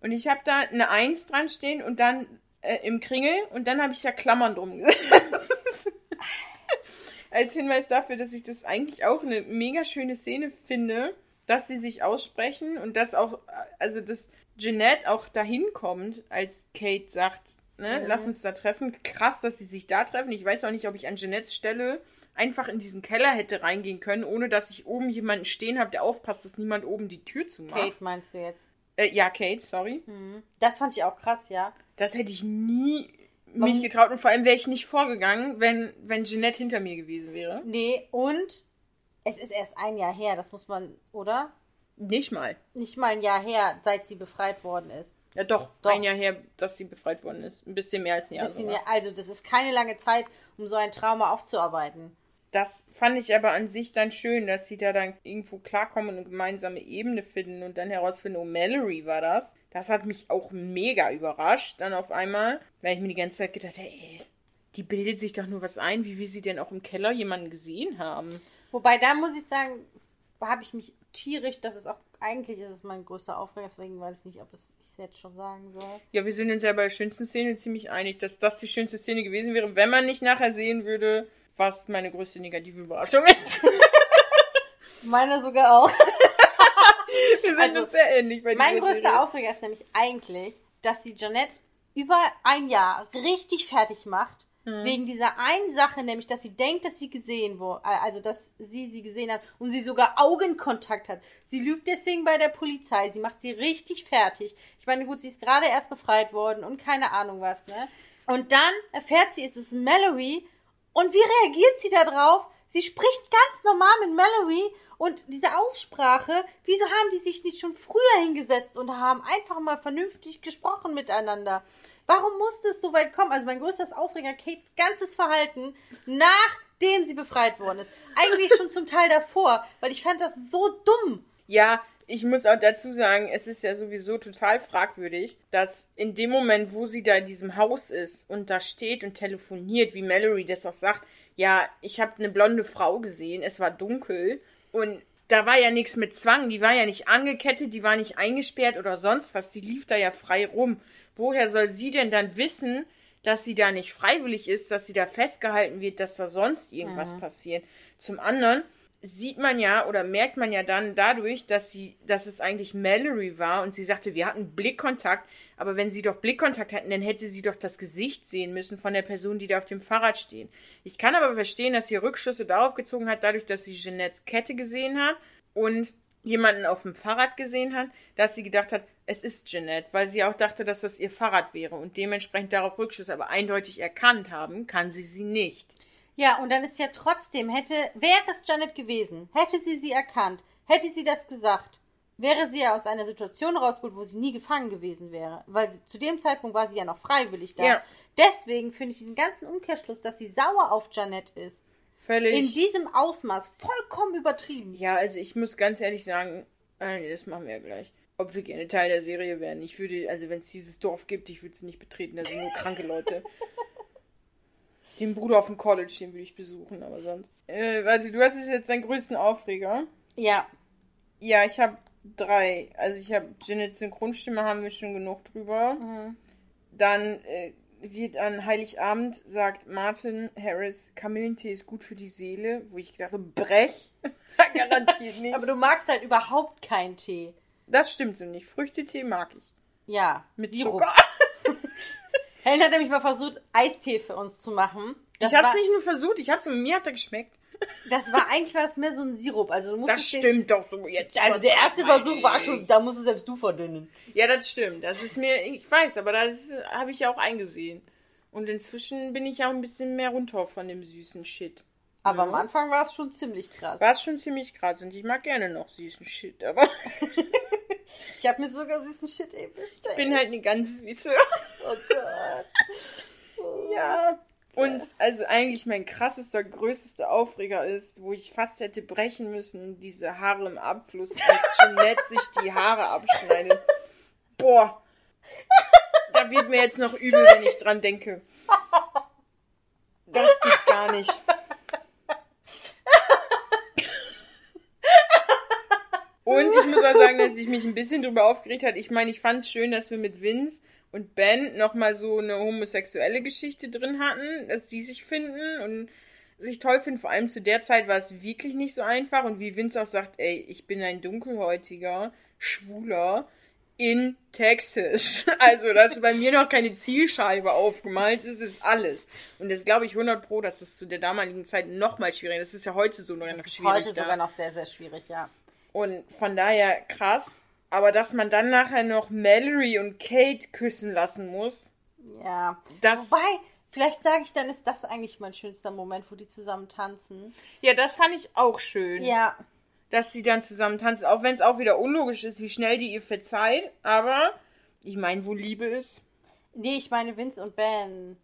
Und ich habe da eine Eins dran stehen und dann äh, im Kringel und dann habe ich ja Klammern drum gesetzt. Als Hinweis dafür, dass ich das eigentlich auch eine mega schöne Szene finde, dass sie sich aussprechen und dass auch, also dass Jeanette auch dahin kommt, als Kate sagt, ne, Mhm. lass uns da treffen. Krass, dass sie sich da treffen. Ich weiß auch nicht, ob ich an Jeanettes Stelle einfach in diesen Keller hätte reingehen können, ohne dass ich oben jemanden stehen habe, der aufpasst, dass niemand oben die Tür zumacht. Kate meinst du jetzt? Äh, ja, Kate, sorry. Mhm. Das fand ich auch krass, ja. Das hätte ich nie Warum- mich getraut und vor allem wäre ich nicht vorgegangen, wenn, wenn Jeanette hinter mir gewesen wäre. Nee, und es ist erst ein Jahr her, das muss man, oder? Nicht mal. Nicht mal ein Jahr her, seit sie befreit worden ist. Ja, doch, Doch. ein Jahr her, dass sie befreit worden ist. Ein bisschen mehr als ein Jahr. Sogar. ja, also, das ist keine lange Zeit, um so ein Trauma aufzuarbeiten. Das fand ich aber an sich dann schön, dass sie da dann irgendwo klarkommen und eine gemeinsame Ebene finden und dann herausfinden, oh, Mallory war das. Das hat mich auch mega überrascht, dann auf einmal, weil ich mir die ganze Zeit gedacht habe, ey, die bildet sich doch nur was ein, wie wir sie denn auch im Keller jemanden gesehen haben. Wobei, da muss ich sagen, habe ich mich tierisch, das ist auch, eigentlich ist es mein größter Aufreger, deswegen weiß ich nicht, ob es, ich es jetzt schon sagen soll. Ja, wir sind uns ja bei der schönsten Szene ziemlich einig, dass das die schönste Szene gewesen wäre, wenn man nicht nachher sehen würde, was meine größte negative Überraschung ist. Meine sogar auch. Wir sind Also, uns sehr ähnlich bei Mein größter Serie. Aufreger ist nämlich eigentlich, dass die Janette über ein Jahr richtig fertig macht. Mhm. Wegen dieser einen Sache, nämlich, dass sie denkt, dass sie gesehen wurde, also dass sie sie gesehen hat und sie sogar Augenkontakt hat. Sie lügt deswegen bei der Polizei. Sie macht sie richtig fertig. Ich meine, gut, sie ist gerade erst befreit worden und keine Ahnung was, ne? Und dann erfährt sie, es ist Mallory. Und wie reagiert sie da drauf? Sie spricht ganz normal mit Mallory und diese Aussprache, wieso haben die sich nicht schon früher hingesetzt und haben einfach mal vernünftig gesprochen miteinander? Warum musste es so weit kommen? Also mein größtes Aufreger, Kates ganzes Verhalten, nachdem sie befreit worden ist. Eigentlich schon zum Teil davor, weil ich fand das so dumm. Ja, ich muss auch dazu sagen, es ist ja sowieso total fragwürdig, dass in dem Moment, wo sie da in diesem Haus ist und da steht und telefoniert, wie Mallory das auch sagt, ja, ich habe eine blonde Frau gesehen, es war dunkel und da war ja nichts mit Zwang, die war ja nicht angekettet, die war nicht eingesperrt oder sonst was, die lief da ja frei rum. Woher soll sie denn dann wissen, dass sie da nicht freiwillig ist, dass sie da festgehalten wird, dass da sonst irgendwas Mhm. passiert? Zum anderen sieht man ja oder merkt man ja dann dadurch, dass sie, dass es eigentlich Mallory war und sie sagte, wir hatten Blickkontakt, aber wenn sie doch Blickkontakt hatten, dann hätte sie doch das Gesicht sehen müssen von der Person, die da auf dem Fahrrad steht. Ich kann aber verstehen, dass sie Rückschlüsse darauf gezogen hat, dadurch, dass sie Jeanettes Kette gesehen hat und jemanden auf dem Fahrrad gesehen hat, dass sie gedacht hat, es ist Jeanette, weil sie auch dachte, dass das ihr Fahrrad wäre und dementsprechend darauf Rückschlüsse aber eindeutig erkannt haben, kann sie sie nicht. Ja, und dann ist ja trotzdem, hätte, wäre es Janet gewesen, hätte sie sie erkannt, hätte sie das gesagt, wäre sie ja aus einer Situation rausgeholt, wo sie nie gefangen gewesen wäre. Weil sie, zu dem Zeitpunkt war sie ja noch freiwillig da. Ja. Deswegen finde ich diesen ganzen Umkehrschluss, dass sie sauer auf Janet ist, Völlig. in diesem Ausmaß vollkommen übertrieben. Ja, also ich muss ganz ehrlich sagen, äh, das machen wir ja gleich. Ob wir gerne Teil der Serie werden. Ich würde, also wenn es dieses Dorf gibt, ich würde es nicht betreten, da sind nur kranke Leute. Den Bruder auf dem College, den würde ich besuchen, aber sonst. Äh, warte, du hast jetzt deinen größten Aufreger. Ja, Ja, ich habe drei. Also ich habe Janets Synchronstimme, haben wir schon genug drüber. mhm. Dann äh, wird an Heiligabend sagt Martin Harris, Kamillentee ist gut für die Seele, wo ich dachte, brech. Garantiert nicht. aber du magst halt überhaupt keinen Tee. Das stimmt so nicht. Früchtetee mag ich. Ja, Mit Sirup. Zucker. Helen hat nämlich mal versucht, Eistee für uns zu machen. Das ich hab's war, nicht nur versucht, ich hab's mir hat er geschmeckt. Das war eigentlich war das mehr so ein Sirup. Also du musst Das stimmt doch so jetzt. Also der erste Versuch war schon, da musst du selbst du verdünnen. Ja, das stimmt. Das ist mir, ich weiß, aber das habe ich ja auch eingesehen. Und inzwischen bin ich ja auch ein bisschen mehr runter von dem süßen Shit. Aber Ja. am Anfang war es schon ziemlich krass. War es schon ziemlich krass und ich mag gerne noch süßen Shit, aber Ich habe mir sogar süßen Shit eben bestellt. ich bin halt eine ganz süße. Oh Gott. Ja. Und also eigentlich mein krassester, größter Aufreger ist, wo ich fast hätte brechen müssen, diese Haare im Abfluss, als Jeanette sich die Haare abschneidet. Boah. Da wird mir jetzt noch übel, wenn ich dran denke. Das geht gar nicht. Und ich muss auch sagen, dass ich mich ein bisschen drüber aufgeregt hat. Ich meine, ich fand es schön, dass wir mit Vince und Ben nochmal so eine homosexuelle Geschichte drin hatten, dass die sich finden und sich toll finden. Vor allem zu der Zeit war es wirklich nicht so einfach. Und wie Vince auch sagt, ey, ich bin ein dunkelhäutiger, schwuler in Texas. Also, das ist bei mir noch keine Zielscheibe aufgemalt. Das ist alles. Und das glaube ich 100 Pro, dass das zu der damaligen Zeit noch mal schwieriger ist. Das ist ja heute so noch Das ist schwierig. heute da. sogar noch sehr, sehr schwierig, ja. Und von daher krass. Aber dass man dann nachher noch Mallory und Kate küssen lassen muss, Ja. das. Wobei, vielleicht sage ich dann, ist das eigentlich mein schönster Moment, wo die zusammen tanzen. Ja, das fand ich auch schön. Ja. Dass sie dann zusammen tanzen. Auch wenn es auch wieder unlogisch ist, wie schnell die ihr verzeiht. Aber ich meine, wo Liebe ist. Nee, ich meine Vince und Ben.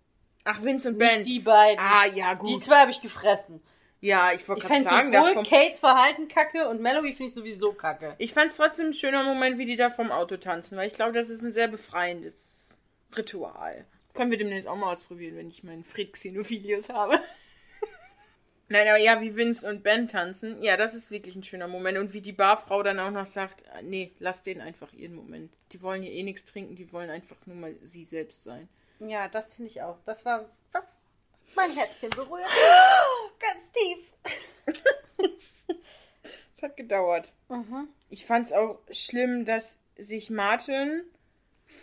Ach, Vince und Nicht Ben. die beiden. Ah, ja, gut. Die zwei habe ich gefressen. Ja, ich wollte gerade sagen, sowohl davon. Kates Verhalten kacke und Mallory finde ich sowieso kacke. Ich fand es trotzdem ein schöner Moment, wie die da vom Auto tanzen, weil ich glaube, das ist ein sehr befreiendes Ritual. Können wir demnächst auch mal ausprobieren, wenn ich meinen Fred Xenophilius habe. Nein, aber ja, wie Vince und Ben tanzen, ja, das ist wirklich ein schöner Moment. Und wie die Barfrau dann auch noch sagt, äh, nee, lass denen einfach ihren Moment. Die wollen hier eh nichts trinken, die wollen einfach nur mal sie selbst sein. Ja, das finde ich auch. Das war was mein Herzchen berührt. Ganz tief. Es hat gedauert. Mhm. Ich fand es auch schlimm, dass sich Martin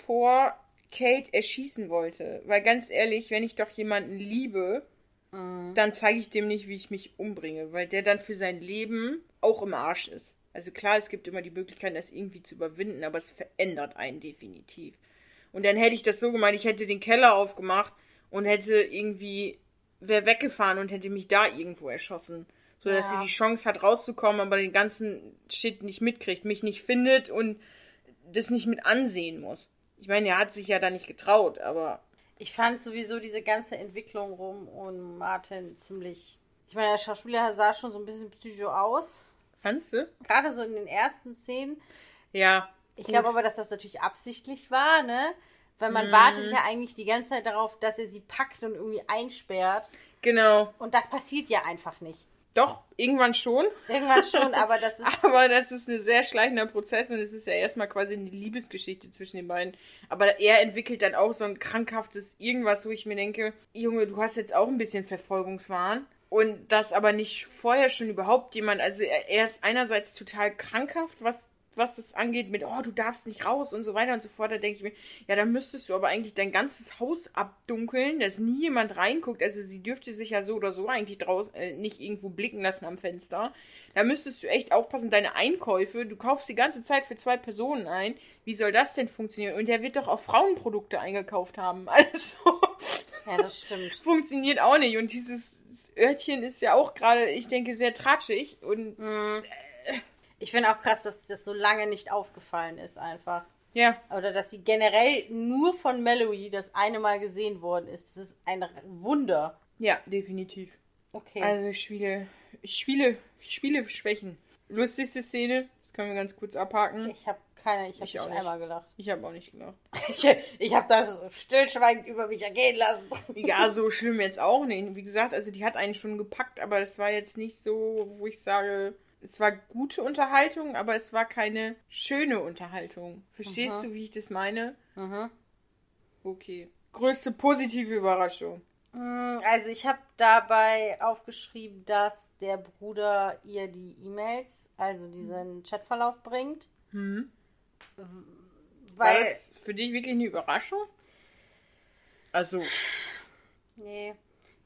vor Kate erschießen wollte. Weil ganz ehrlich, wenn ich doch jemanden liebe, Mhm. dann zeige ich dem nicht, wie ich mich umbringe, weil der dann für sein Leben auch im Arsch ist. Also klar, es gibt immer die Möglichkeit, das irgendwie zu überwinden, aber es verändert einen definitiv. Und dann hätte ich das so gemeint, ich hätte den Keller aufgemacht und hätte irgendwie, wäre weggefahren und hätte mich da irgendwo erschossen. So dass Ja. sie die Chance hat rauszukommen, aber den ganzen Shit nicht mitkriegt, mich nicht findet und das nicht mit ansehen muss. Ich meine, er hat sich ja da nicht getraut, aber Ich fand sowieso diese ganze Entwicklung rum und Martin ziemlich. Ich meine, der Schauspieler sah schon so ein bisschen psycho aus. Fandst du? Gerade so in den ersten Szenen. Ja. Ich glaube aber, dass das natürlich absichtlich war, ne? Weil man Mhm. wartet ja eigentlich die ganze Zeit darauf, dass er sie packt und irgendwie einsperrt. Genau. Und das passiert ja einfach nicht. Doch, irgendwann schon. Irgendwann schon, aber das ist. Aber das ist ein sehr schleichender Prozess und es ist ja erstmal quasi eine Liebesgeschichte zwischen den beiden. Aber er entwickelt dann auch so ein krankhaftes Irgendwas, wo ich mir denke, Junge, du hast jetzt auch ein bisschen Verfolgungswahn. Und das aber nicht vorher schon überhaupt jemand. Also er, er ist einerseits total krankhaft, was, was das angeht, mit, oh, du darfst nicht raus und so weiter und so fort. Da denke ich mir, ja, da müsstest du aber eigentlich dein ganzes Haus abdunkeln, dass nie jemand reinguckt. Also sie dürfte sich ja so oder so eigentlich draußen äh, nicht irgendwo blicken lassen am Fenster. Da müsstest du echt aufpassen, deine Einkäufe, du kaufst die ganze Zeit für zwei Personen ein. Wie soll das denn funktionieren? Und der wird doch auch Frauenprodukte eingekauft haben. Also Ja, das stimmt. funktioniert auch nicht. Und dieses Örtchen ist ja auch gerade, ich denke, sehr tratschig. Und Mhm. Ich finde auch krass, dass das so lange nicht aufgefallen ist, einfach. ja, Oder dass sie generell nur von Mallory das eine Mal gesehen worden ist. Das ist ein Wunder. ja, definitiv. Okay. Also Spiele, Spiele, Spiele Schwächen. Lustigste Szene, das können wir ganz kurz abhaken. ich habe keine, ich habe Ich nicht auch nicht. einmal gelacht. Ich habe auch nicht gedacht. Ich, ich habe das stillschweigend über mich ergehen lassen. Ja, so schlimm jetzt auch nicht. Wie gesagt, also die hat einen schon gepackt, aber das war jetzt nicht so, wo ich sage, es war gute Unterhaltung, aber es war keine schöne Unterhaltung. Verstehst Aha. du, wie ich das meine? Mhm. Okay. Größte positive Überraschung. Mm, Also ich habe dabei aufgeschrieben, dass der Bruder ihr die E-Mails, also diesen Chatverlauf bringt. Hm. War Weil. das für dich wirklich eine Überraschung? Also, Nee.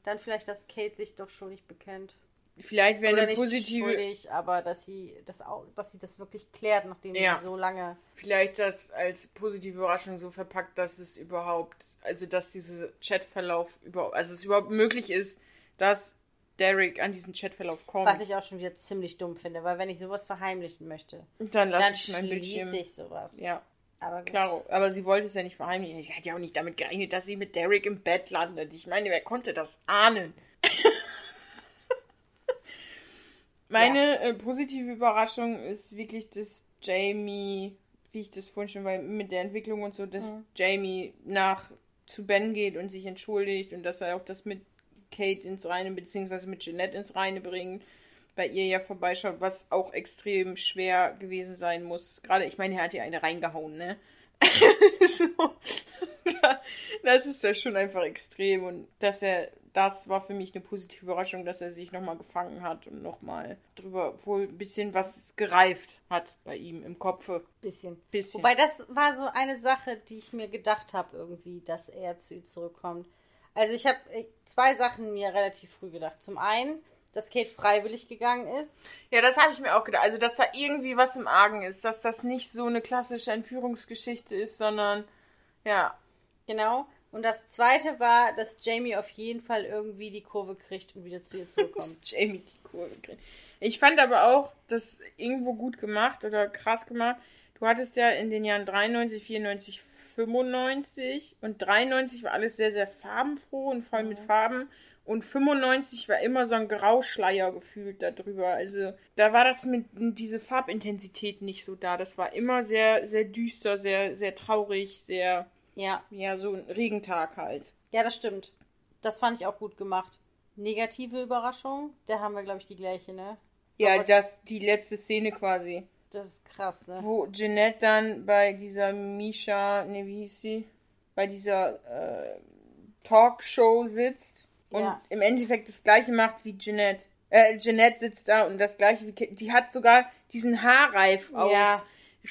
Dann vielleicht, dass Kate sich doch schuldig bekennt. Vielleicht wäre eine nicht positive. schuldig, aber dass sie das auch, dass sie das wirklich klärt, nachdem Ja. sie so lange. Vielleicht das als positive Überraschung so verpackt, dass es überhaupt, also dass dieser Chatverlauf überhaupt, also es überhaupt möglich ist, dass Derek an diesen Chatverlauf kommt. Was ich auch schon wieder ziemlich dumm finde, weil wenn ich sowas verheimlichen möchte, dann lasse ich mein Bildschirm. schließe ich sowas. Ja, Aber klar. Aber sie wollte es ja nicht verheimlichen. Ich hatte ja auch nicht damit gerechnet, dass sie mit Derek im Bett landet. Ich meine, wer konnte das ahnen? Meine äh, positive Überraschung ist wirklich, dass Jamie, wie ich das vorhin schon war, mit der Entwicklung und so, dass Mhm. Jamie nach zu Ben geht und sich entschuldigt und dass er auch das mit Kate ins Reine, beziehungsweise mit Jeanette ins Reine bringt, bei ihr ja vorbeischaut, was auch extrem schwer gewesen sein muss. Gerade, ich meine, er hat ja eine reingehauen, ne? so. Das ist ja schon einfach extrem und dass er, das war für mich eine positive Überraschung, dass er sich nochmal gefangen hat und nochmal drüber wohl ein bisschen was gereift hat bei ihm im Kopfe. Bisschen. Bisschen. Wobei das war so eine Sache, die ich mir gedacht habe irgendwie, dass er zu ihr zurückkommt. Also ich habe äh, zwei Sachen mir relativ früh gedacht. Zum einen, dass Kate freiwillig gegangen ist. Ja, das habe ich mir auch gedacht. Also, dass da irgendwie was im Argen ist, dass das nicht so eine klassische Entführungsgeschichte ist, sondern ja, Genau. Und das zweite war, dass Jamie auf jeden Fall irgendwie die Kurve kriegt und wieder zu ihr zurückkommt. dass Jamie die Kurve kriegt. Ich fand aber auch das irgendwo gut gemacht oder krass gemacht. Du hattest ja in den Jahren 93, 94, 95 und 93 war alles sehr, sehr farbenfroh und voll mit. Farben. Und 95 war immer so ein Grauschleier gefühlt darüber. Also da war das mit diese Farbintensität nicht so da. Das war immer sehr, sehr düster, sehr, sehr traurig, sehr, ja. ja, so ein Regentag halt. Ja, das stimmt. Das fand ich auch gut gemacht. Negative Überraschung, da haben wir, glaube ich, die gleiche, ne? Ja, Aber das, die letzte Szene quasi. Das ist krass, ne? Wo Jeanette dann bei dieser Misha, ne, wie hieß sie? Bei dieser äh, Talkshow sitzt und Ja. im Endeffekt das gleiche macht wie Jeanette. Äh, Jeanette sitzt da und das gleiche wie Kate. Die hat sogar diesen Haarreif auf. Ja.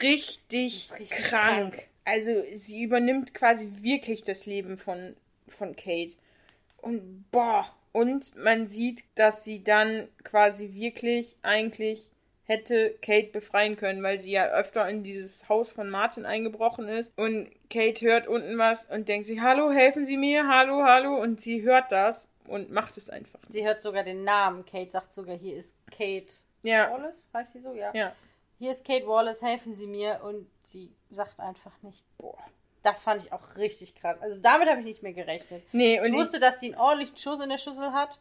Richtig, richtig krank. krank. Also sie übernimmt quasi wirklich das Leben von, von Kate. Und boah. Und man sieht, dass sie dann quasi wirklich eigentlich hätte Kate befreien können, weil sie ja öfter in dieses Haus von Martin eingebrochen ist. Und Kate hört unten was und denkt sich, hallo, helfen Sie mir, hallo, hallo. Und sie hört das und macht es einfach. Sie hört sogar den Namen. Kate sagt sogar, hier ist Kate Ja, Wallace, heißt sie so? Ja. ja. Hier ist Kate Wallace, helfen Sie mir. Und sie sagt einfach nicht. Boah. Das fand ich auch richtig krass. Also damit habe ich nicht mehr gerechnet. Nee, Ich und ich, wusste, dass die einen ordentlichen Schuss in der Schüssel hat.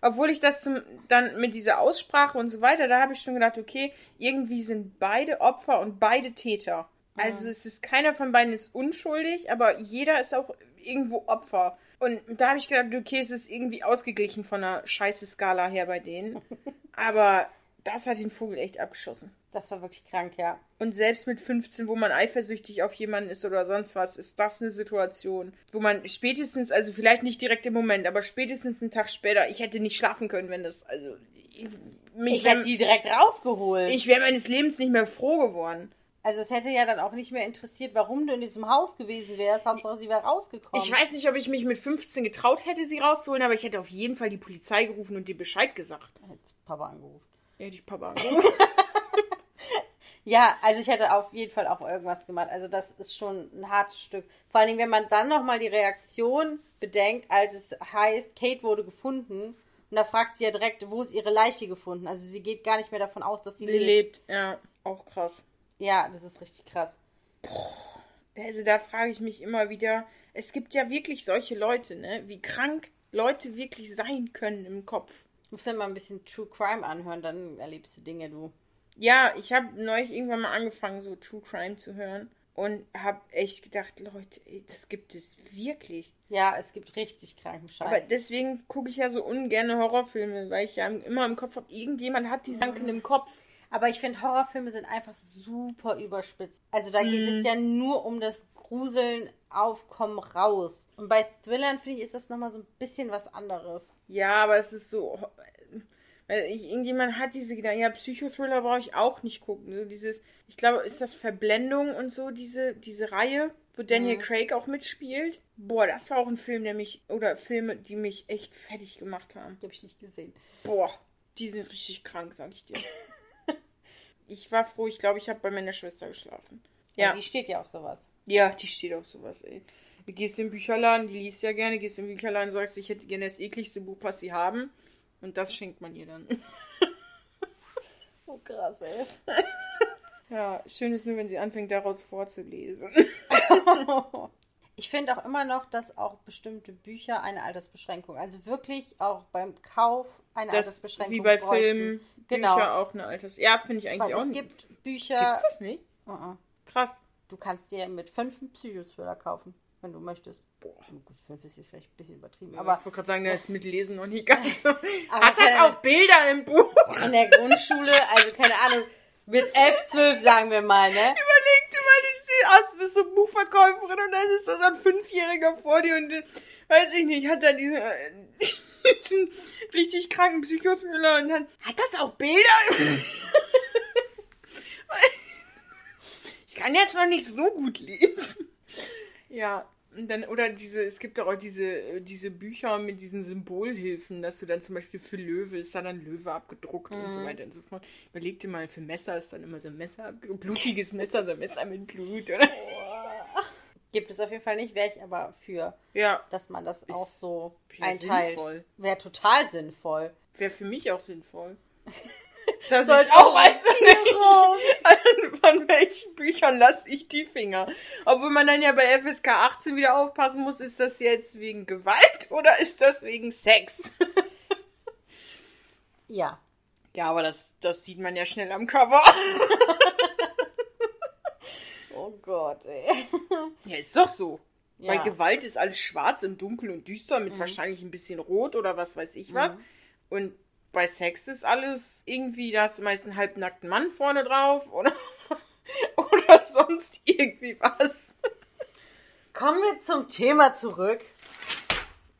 obwohl ich das zum, dann mit dieser Aussprache und so weiter, da habe ich schon gedacht, okay, irgendwie sind beide Opfer und beide Täter. Also Mhm. es ist keiner von beiden ist unschuldig, aber jeder ist auch irgendwo Opfer. Und da habe ich gedacht, okay, es ist irgendwie ausgeglichen von der scheiße Skala her bei denen. aber das hat den Vogel echt abgeschossen. Das war wirklich krank, ja. Und selbst mit 15, wo man eifersüchtig auf jemanden ist oder sonst was, ist das eine Situation, wo man spätestens, also vielleicht nicht direkt im Moment, aber spätestens einen Tag später, ich hätte nicht schlafen können, wenn das, also ich, mich Ich hätte die direkt rausgeholt. ich wäre meines Lebens nicht mehr froh geworden. also es hätte ja dann auch nicht mehr interessiert, warum du in diesem Haus gewesen wärst. Hauptsache, sie wäre rausgekommen. Ich weiß nicht, ob ich mich mit 15 getraut hätte, sie rauszuholen, aber ich hätte auf jeden Fall die Polizei gerufen und dir Bescheid gesagt. Hätte Papa angerufen. Ja, hätte ich Papa angerufen. Ja, also ich hätte auf jeden Fall auch irgendwas gemacht. Also das ist schon ein hartes Stück. Vor allen Dingen, wenn man dann nochmal die Reaktion bedenkt, als es heißt, Kate wurde gefunden. Und da fragt sie ja direkt, wo ist ihre Leiche gefunden? Also sie geht gar nicht mehr davon aus, dass sie Sie lebt. lebt, ja, auch krass. Ja, das ist richtig krass. Also da frage ich mich immer wieder, es gibt ja wirklich solche Leute, ne? Wie krank Leute wirklich sein können im Kopf. Musst du dir mal ein bisschen True Crime anhören, dann erlebst du Dinge, du. Ja, ich habe neulich irgendwann mal angefangen, so True Crime zu hören und habe echt gedacht, Leute, ey, das gibt es wirklich. Ja, es gibt richtig kranken Scheiß. Aber deswegen gucke ich ja so ungern Horrorfilme, weil ich ja immer im Kopf habe, irgendjemand hat die Gedanken im Kopf. Aber ich finde, Horrorfilme sind einfach super überspitzt. Also da geht es ja nur um das Gruseln, Aufkommen, raus. Und bei Thrillern, finde ich, ist das nochmal so ein bisschen was anderes. Ja, aber es ist so. Weil ich, irgendjemand hat diese Gedanken. Ja, Psychothriller brauche ich auch nicht gucken. So dieses, ich glaube, ist das Verblendung und so, diese, diese Reihe, wo Daniel Mhm. Craig auch mitspielt. Boah, das war auch ein Film, der mich, oder Filme, die mich echt fertig gemacht haben. Die habe ich nicht gesehen. Boah, die sind richtig krank, sag ich dir. ich war froh, ich glaube, ich habe bei meiner Schwester geschlafen. Ja. Ja. Die steht ja auf sowas. Ja, die steht auf sowas, ey. Du gehst in den Bücherladen, die liest ja gerne, gehst in den Bücherladen und sagst, ich hätte gerne das ekligste Buch, was sie haben. Und das schenkt man ihr dann. Oh, krass, ey. Ja, schön ist nur, wenn sie anfängt, daraus vorzulesen. Ich finde auch immer noch, dass auch bestimmte Bücher eine Altersbeschränkung, also wirklich auch beim Kauf eine Das, Altersbeschränkung wie bei. Filmen, Genau. Bücher auch eine Alters... Ja, finde ich eigentlich Weil auch es nicht. gibt Bücher. Gibt's das nicht? Uh-uh. Krass. Du kannst dir mit fünf einen Psychothriller kaufen, wenn du möchtest. Boah. Gut, fünf ist jetzt vielleicht ein bisschen übertrieben, Aber aber ich wollte gerade sagen, da ist mit Lesen noch nicht ganz so. Aber Hat das auch Bilder im Buch? in der Grundschule, also keine Ahnung, mit elf, zwölf sagen wir mal, ne? Überleg dir mal, du aus, bist so Buchverkäuferin und dann ist da so ein Fünfjähriger vor dir und weiß ich nicht, hat dann diesen, äh, diesen richtig kranken Psychothriller und dann hat das auch Bilder? ich kann jetzt noch nicht so gut lesen. Ja, und dann, oder diese, es gibt doch auch diese, äh, diese Bücher mit diesen Symbolhilfen, dass du dann zum Beispiel für Löwe ist dann ein Löwe abgedruckt und so Mhm. weiter und so fort. Überleg dir mal, für Messer ist dann immer so ein Messer, blutiges Messer, so ein Messer mit Blut, oder? Gibt es auf jeden Fall nicht, wäre ich aber für, Ja, dass man das Ist auch so einteilt. Wäre total sinnvoll. wäre für mich auch sinnvoll. Dass Soll ich auch auch weiß, Tiere. von Büchern lasse ich die Finger. Obwohl man dann ja bei FSK 18 wieder aufpassen muss, ist das jetzt wegen Gewalt oder ist das wegen Sex? Ja. Ja, aber das, das sieht man ja schnell am Cover. Oh Gott, ey. Ja, ist doch so. Bei Ja. Gewalt ist alles schwarz und dunkel und düster mit Mhm. wahrscheinlich ein bisschen rot oder was weiß ich was. Mhm. Und bei Sex ist alles irgendwie, da hast du meist einen halbnackten Mann vorne drauf oder, oder sonst irgendwie was. Kommen wir zum Thema zurück.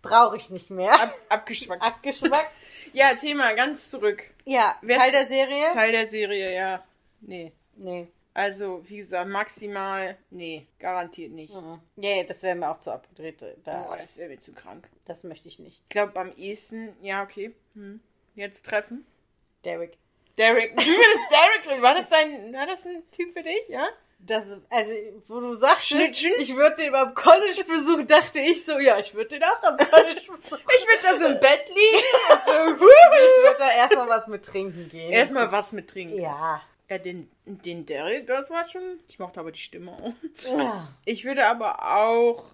Brauche ich nicht mehr. Ab, abgeschmackt. Abgeschmackt. Ja, Thema ganz zurück. Ja, Wer Teil der Serie? Teil der Serie, ja. Nee. Nee. Also, wie gesagt, maximal, nee, garantiert nicht. Mhm. Nee, das wäre mir auch zu abgedreht. Da, Boah, das ist mir zu krank. das möchte ich nicht. Ich glaube, am ehesten, ja, okay. Hm. Jetzt treffen. Derek. Derek. Du würdest Derek. War das dein, war das ein Typ für dich, ja? Das, also, wo du sagst, ich würde den beim College-Besuch, dachte ich so, ja, ich würde den auch am College-Besuch. Ich würde da so im Bett liegen und so, Ich würde da erstmal was mit trinken gehen. Erstmal was mit trinken. Ja. Ja, den, den Derek, das war schon. Ich mochte aber die Stimme auch. Ja. Ich würde aber auch.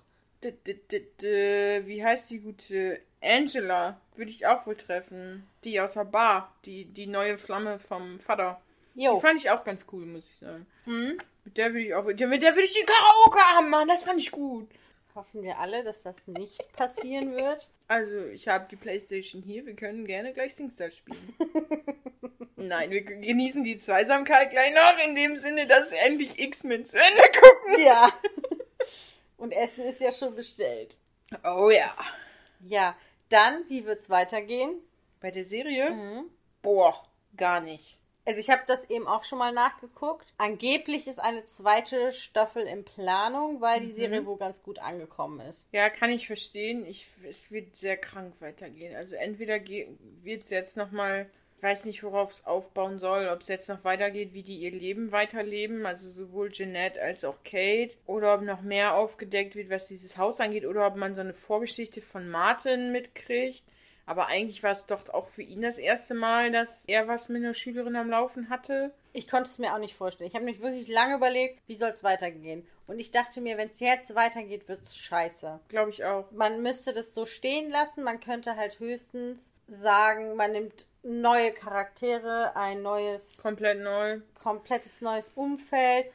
d- d- d- Wie heißt die gute Angela würde ich auch wohl treffen. Die aus der Bar. Die, die neue Flamme vom Vater. Jo. Die fand ich auch ganz cool, muss ich sagen. Hm? Mit der würde ich auch. Mit der würde ich die Karaoke haben, Mann. Das fand ich gut. Hoffen wir alle, dass das nicht passieren wird. Also, ich habe die Playstation hier. Wir können gerne gleich Singstar spielen. Nein, wir genießen die Zweisamkeit gleich noch, in dem Sinne, dass endlich X-Men zu Ende gucken. Ja. Und Essen ist ja schon bestellt. Oh ja. Ja. Dann, wie wird's weitergehen? Bei der Serie? Mhm. Boah, gar nicht. Also ich habe das eben auch schon mal nachgeguckt. Angeblich ist eine zweite Staffel in Planung, weil die Serie wohl ganz gut angekommen ist. Ja, kann ich verstehen. Ich, es wird sehr krank weitergehen. Also entweder wird es jetzt nochmal, ich weiß nicht, worauf es aufbauen soll, ob es jetzt noch weitergeht, wie die ihr Leben weiterleben, also sowohl Jeanette als auch Kate, oder ob noch mehr aufgedeckt wird, was dieses Haus angeht, oder ob man so eine Vorgeschichte von Martin mitkriegt. Aber eigentlich war es doch auch für ihn das erste Mal, dass er was mit einer Schülerin am Laufen hatte. Ich konnte es mir auch nicht vorstellen. Ich habe mich wirklich lange überlegt, wie soll es weitergehen. Und ich dachte mir, wenn es jetzt weitergeht, wird es scheiße. Glaube ich auch. Man müsste das so stehen lassen. Man könnte halt höchstens sagen, man nimmt neue Charaktere, ein neues, Komplett neu. komplettes neues Umfeld.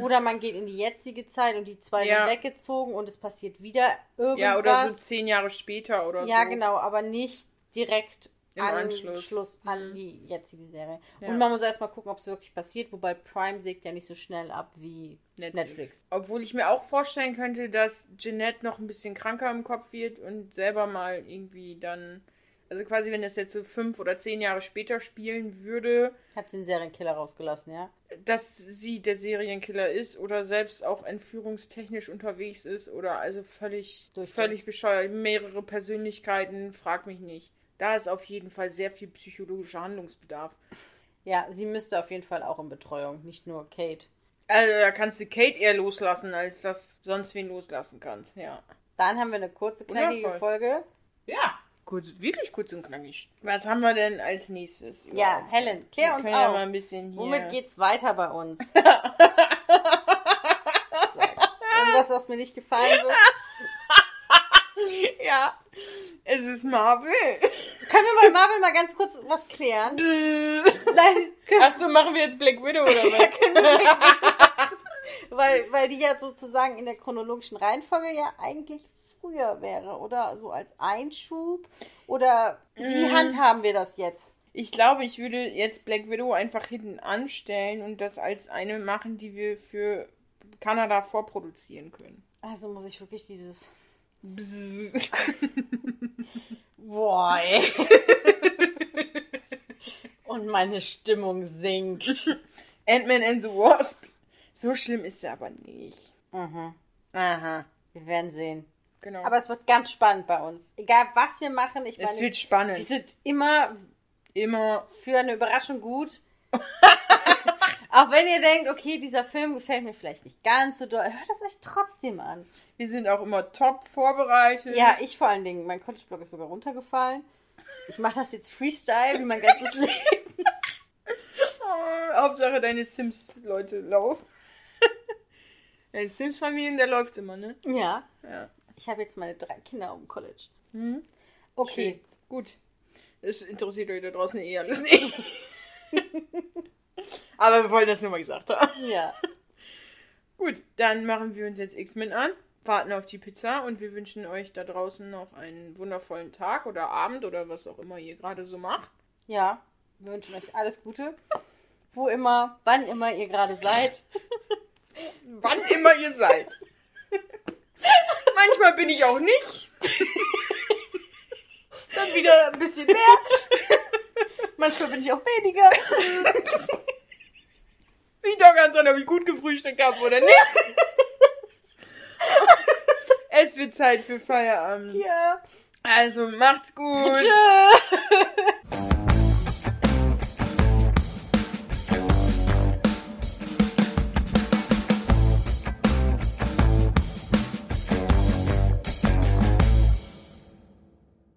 Oder man geht in die jetzige Zeit und die zwei Hm. Ja. sind weggezogen und es passiert wieder irgendwas. Ja, oder so zehn Jahre später oder Ja, so. genau, aber nicht direkt Im Anschluss, Anschluss. an Mhm. die jetzige Serie. Ja. Und man muss erstmal gucken, ob es wirklich passiert, wobei Prime sägt ja nicht so schnell ab wie Netflix. Netflix. Obwohl ich mir auch vorstellen könnte, dass Jeanette noch ein bisschen kranker im Kopf wird und selber mal irgendwie dann. Also quasi, wenn das jetzt so fünf oder zehn Jahre später spielen würde, Hat sie den Serienkiller rausgelassen, ja? dass sie der Serienkiller ist oder selbst auch entführungstechnisch unterwegs ist oder also völlig, völlig bescheuert. Mehrere Persönlichkeiten, frag mich nicht. Da ist auf jeden Fall sehr viel psychologischer Handlungsbedarf. Ja, sie müsste auf jeden Fall auch in Betreuung, nicht nur Kate. Also da kannst du Kate eher loslassen, als dass du sonst wen loslassen kannst, ja. Dann haben wir eine kurze, knackige. Folge. Ja. Kurz, wirklich kurz und knackig. Was haben wir denn als nächstes? Ja, überhaupt? Helen, Wir klär uns können ja auf. mal ein bisschen hier. Womit geht's weiter bei uns? Irgendwas, was mir nicht gefallen wird. ja, es ist Marvel. Können wir bei Marvel mal ganz kurz was klären? Nein, Achso, machen wir jetzt Black Widow oder was? weil, weil die ja sozusagen in der chronologischen Reihenfolge ja eigentlich früher wäre, oder? So als Einschub? Oder wie Mhm. handhaben wir das jetzt? Ich glaube, ich würde jetzt Black Widow einfach hinten anstellen und das als eine machen, die wir für Kanada vorproduzieren können. Also muss ich wirklich dieses. Boah, ey. Und meine Stimmung sinkt. Ant-Man and the Wasp. So schlimm ist er aber nicht. Mhm. Aha. Wir werden sehen. Genau. Aber es wird ganz spannend bei uns. Egal was wir machen, ich es meine, wird wir spannend. sind immer Immer. für eine Überraschung gut. Auch wenn ihr denkt, okay, dieser Film gefällt mir vielleicht nicht ganz so doll, hört es euch trotzdem an. Wir sind auch immer top vorbereitet. Ja, ich vor allen Dingen. Mein College-Blog ist sogar runtergefallen. Ich mache das jetzt Freestyle, wie mein ganzes Leben. Oh, Hauptsache deine Sims-Leute laufen. Deine Sims-Familien, der läuft immer, ne? Ja, Ja. Ich habe jetzt meine drei Kinder um College. Mhm. Okay. Schön. Gut. Das interessiert euch da draußen eh alles nicht. Aber wir wollen das nur mal gesagt haben. Ja. Gut, dann machen wir uns jetzt X-Men an, warten auf die Pizza und wir wünschen euch da draußen noch einen wundervollen Tag oder Abend oder was auch immer ihr gerade so macht. Ja. Wir wünschen euch alles Gute. Wo immer, wann immer ihr gerade seid. Wann immer ihr seid. Manchmal bin ich auch nicht. Dann wieder ein bisschen mehr. Manchmal bin ich auch weniger. Liegt auch ganz an, ob ich gut gefrühstückt habe oder nicht. es wird Zeit für Feierabend. Ja. Also macht's gut. Tschö.